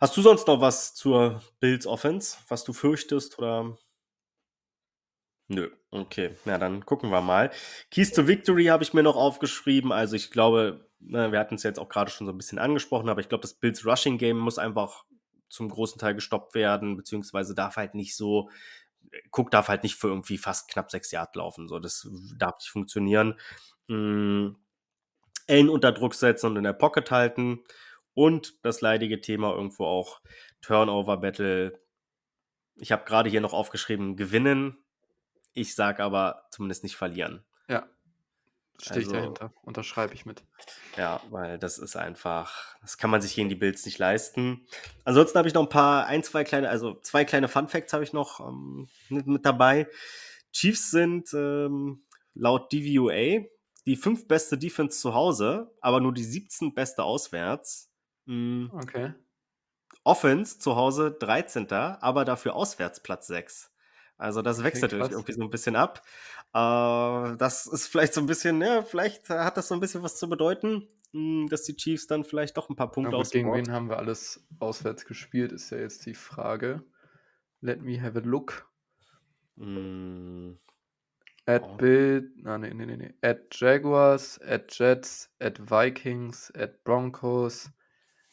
Hast du sonst noch was zur Bills Offense, was du fürchtest oder Nö, okay. Na, dann gucken wir mal. Keys to Victory habe ich mir noch aufgeschrieben. Also ich glaube, ne, wir hatten es jetzt auch gerade schon so ein bisschen angesprochen, aber ich glaube, das Bills Rushing Game muss einfach zum großen Teil gestoppt werden, beziehungsweise darf halt nicht so, Cook darf halt nicht für irgendwie fast knapp sechs Yard laufen. So, das darf nicht funktionieren. Mhm. Ellen unter Druck setzen und in der Pocket halten. Und das leidige Thema irgendwo auch Turnover Battle. Ich habe gerade hier noch aufgeschrieben, gewinnen ich sage aber zumindest nicht verlieren. Stehe also, ich dahinter. Unterschreibe ich mit. Ja, weil das ist einfach, das kann man sich gegen die Bills nicht leisten. Ansonsten habe ich noch ein paar, ein, zwei kleine, also zwei kleine Fun Facts habe ich noch ähm, mit, mit, dabei. Chiefs sind ähm, laut DVUA die fünf beste Defense zu Hause, aber nur die 17 beste auswärts. Mhm. Okay. Offense zu Hause 13. aber dafür auswärts Platz 6. Also das wechselt irgendwie so ein bisschen ab. Äh, das ist vielleicht so ein bisschen, ja, vielleicht hat das so ein bisschen was zu bedeuten, mh, dass die Chiefs dann vielleicht doch ein paar Punkte aufs gegen wen haben wir alles auswärts gespielt, ist ja jetzt die Frage. Let me have a look. Mh, At Oh. Na, nee, nee, nee, nee. At Jaguars, at Jets, at Vikings, at Broncos,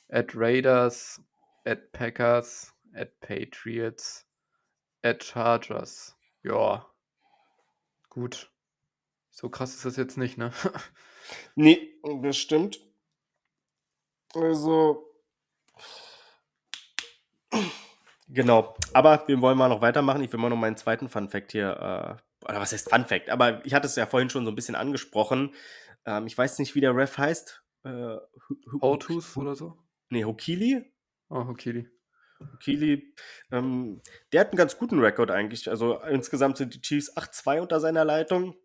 at Raiders, at Packers, at Patriots, at Chargers. Ja, gut. So krass ist das jetzt nicht, ne? Nee, das stimmt. Also. Genau. Aber wir wollen mal noch weitermachen. Ich will mal noch meinen zweiten Fun Fact hier. Äh, oder was heißt Fun Fact? Aber ich hatte es ja vorhin schon so ein bisschen angesprochen. Ähm, ich weiß nicht, wie der Ref heißt. Äh, Hu- oder so? Nee, Hokili. Oh, Okili. Hokili. Ähm, der hat einen ganz guten Rekord eigentlich. Also insgesamt sind die Chiefs 8-2 unter seiner Leitung.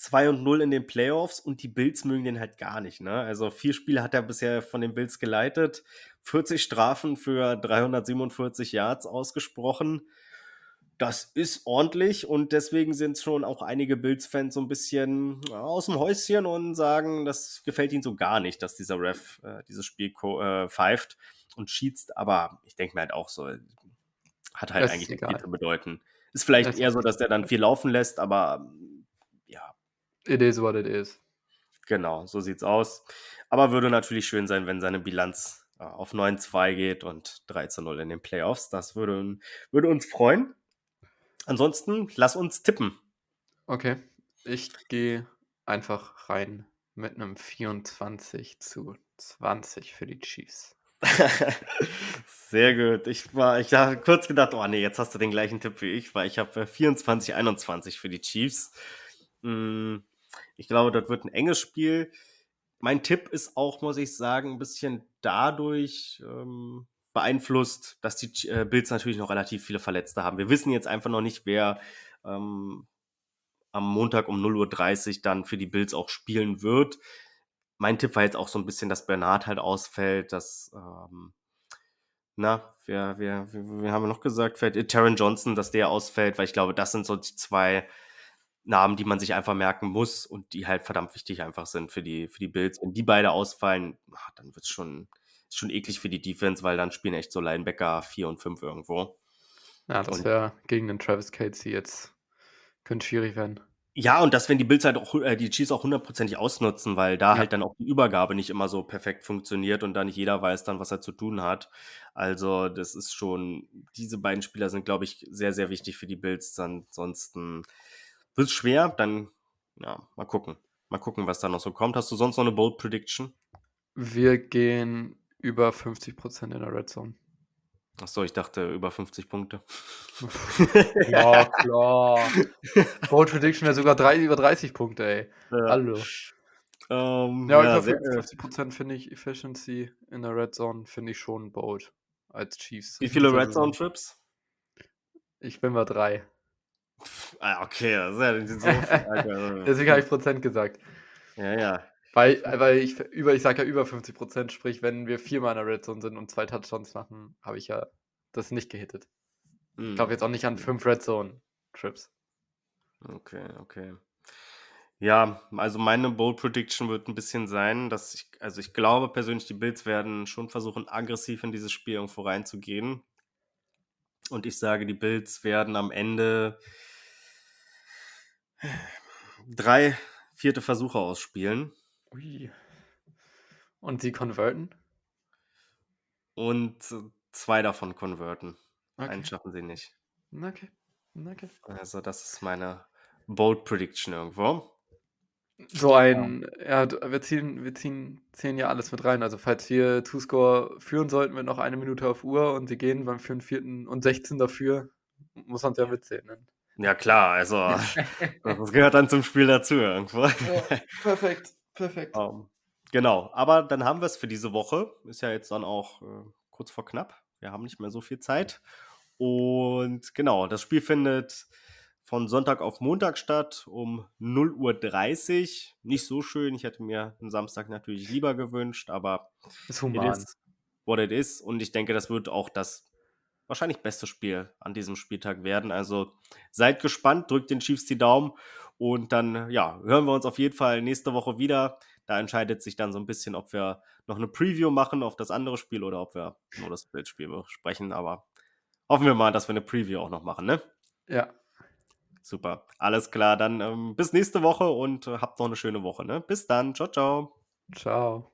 2 und 0 in den Playoffs und die Bills mögen den halt gar nicht. Ne? Also vier Spiele hat er bisher von den Bills geleitet, 40 Strafen für 347 Yards ausgesprochen. Das ist ordentlich und deswegen sind schon auch einige Bills-Fans so ein bisschen aus dem Häuschen und sagen, das gefällt ihnen so gar nicht, dass dieser Ref äh, dieses Spiel äh, pfeift und schießt. Aber ich denke mir halt auch so, hat halt ist eigentlich nicht egal. viel zu bedeuten. Ist vielleicht Es- eher so, dass der dann viel laufen lässt, aber ja, It is what it is. Genau, so sieht's aus. Aber würde natürlich schön sein, wenn seine Bilanz äh, auf 9-2 geht und 3 zu 0 in den Playoffs. Das würde, würde uns freuen. Ansonsten lass uns tippen. Okay, ich gehe einfach rein mit einem 24 zu 20 für die Chiefs. Sehr gut. Ich war, ich habe kurz gedacht, oh nee, jetzt hast du den gleichen Tipp wie ich, weil ich habe äh, 24, 21 für die Chiefs. Mm, Ich glaube, das wird ein enges Spiel. Mein Tipp ist auch, muss ich sagen, ein bisschen dadurch ähm, beeinflusst, dass die äh, Bills natürlich noch relativ viele Verletzte haben. Wir wissen jetzt einfach noch nicht, wer ähm, am Montag um 0.30 Uhr dann für die Bills auch spielen wird. Mein Tipp war jetzt auch so ein bisschen, dass Bernard halt ausfällt, dass ähm, na, wer, wer, wer, wer haben wir noch gesagt? Vielleicht äh, Taron Johnson, dass der ausfällt, weil ich glaube, das sind so die zwei Namen, die man sich einfach merken muss und die halt verdammt wichtig einfach sind für die, für die Bills. Wenn die beide ausfallen, ah, dann wird es schon, schon eklig für die Defense, weil dann spielen echt so Linebacker 4 und 5 irgendwo. Ja, das wäre gegen den Travis Casey jetzt. Könnte schwierig werden. Ja, und dass, wenn die Bills halt auch, äh, die Chiefs auch hundertprozentig ausnutzen, weil da Ja. halt dann auch die Übergabe nicht immer so perfekt funktioniert und da nicht jeder weiß dann, was er zu tun hat. Also, das ist schon, diese beiden Spieler sind, glaube ich, sehr, sehr wichtig für die Bills. Ansonsten wird es schwer, dann, ja, mal gucken. Mal gucken, was da noch so kommt. Hast du sonst noch eine Bold Prediction? Wir gehen über 50% in der Red Zone. Achso, ich dachte über 50 Punkte. Ja, klar. Bold Prediction wäre sogar drei, über 30 Punkte, ey. Ja. Hallo. Ähm, Ja, ja, über sehr, 50%, 50% finde ich Efficiency in der Red Zone, finde ich schon bold als Chiefs. wie viele Red Zone. Trips? Ich bin bei drei. Ah, okay, das ist ja so Alter. Deswegen habe ich Prozent gesagt. Ja, ja. Weil, weil ich über, ich sage ja über 50 Prozent, sprich, wenn wir viermal in der Red Zone sind und zwei Touchdowns machen, habe ich ja das nicht gehittet. Hm. Ich glaube jetzt auch nicht an fünf Red Zone Trips. Okay, okay. Ja, also meine Bold Prediction wird ein bisschen sein, dass ich, also ich glaube persönlich, die Bills werden schon versuchen, aggressiv in dieses Spiel irgendwo reinzugehen. Und ich sage, die Bills werden am Ende drei vierte Versuche ausspielen Ui. Und sie konverten? und zwei davon konverten. Okay. Einen schaffen sie nicht. Okay. Okay. Also das ist meine Bold Prediction irgendwo. So ein, ja, wir ziehen, wir ziehen, zählen ja alles mit rein. Also falls wir Two-Score führen sollten mit noch eine Minute auf Uhr und sie gehen beim für den vierten und 16 dafür, muss man es ja mitzählen. Ne? Ja klar, also das gehört dann zum Spiel dazu irgendwo. perfekt, perfekt. Ähm, genau, aber dann haben wir es für diese Woche. Ist ja jetzt dann auch äh, kurz vor knapp. Wir haben nicht mehr so viel Zeit. Und genau, das Spiel findet von Sonntag auf Montag statt um 0.30 Uhr. Nicht so schön. Ich hätte mir einen Samstag natürlich lieber gewünscht, aber ist human. It is what it is. Und ich denke, das wird auch das wahrscheinlich beste Spiel an diesem Spieltag werden. Also seid gespannt, drückt den Chiefs die Daumen und dann ja, hören wir uns auf jeden Fall nächste Woche wieder. Da entscheidet sich dann so ein bisschen, ob wir noch eine Preview machen auf das andere Spiel oder ob wir nur das Bildspiel besprechen. Aber hoffen wir mal, dass wir eine Preview auch noch machen, ne? Ja. Super. Alles klar. Dann ähm, bis nächste Woche und äh, habt noch eine schöne Woche, ne? Bis dann. Ciao, ciao. Ciao.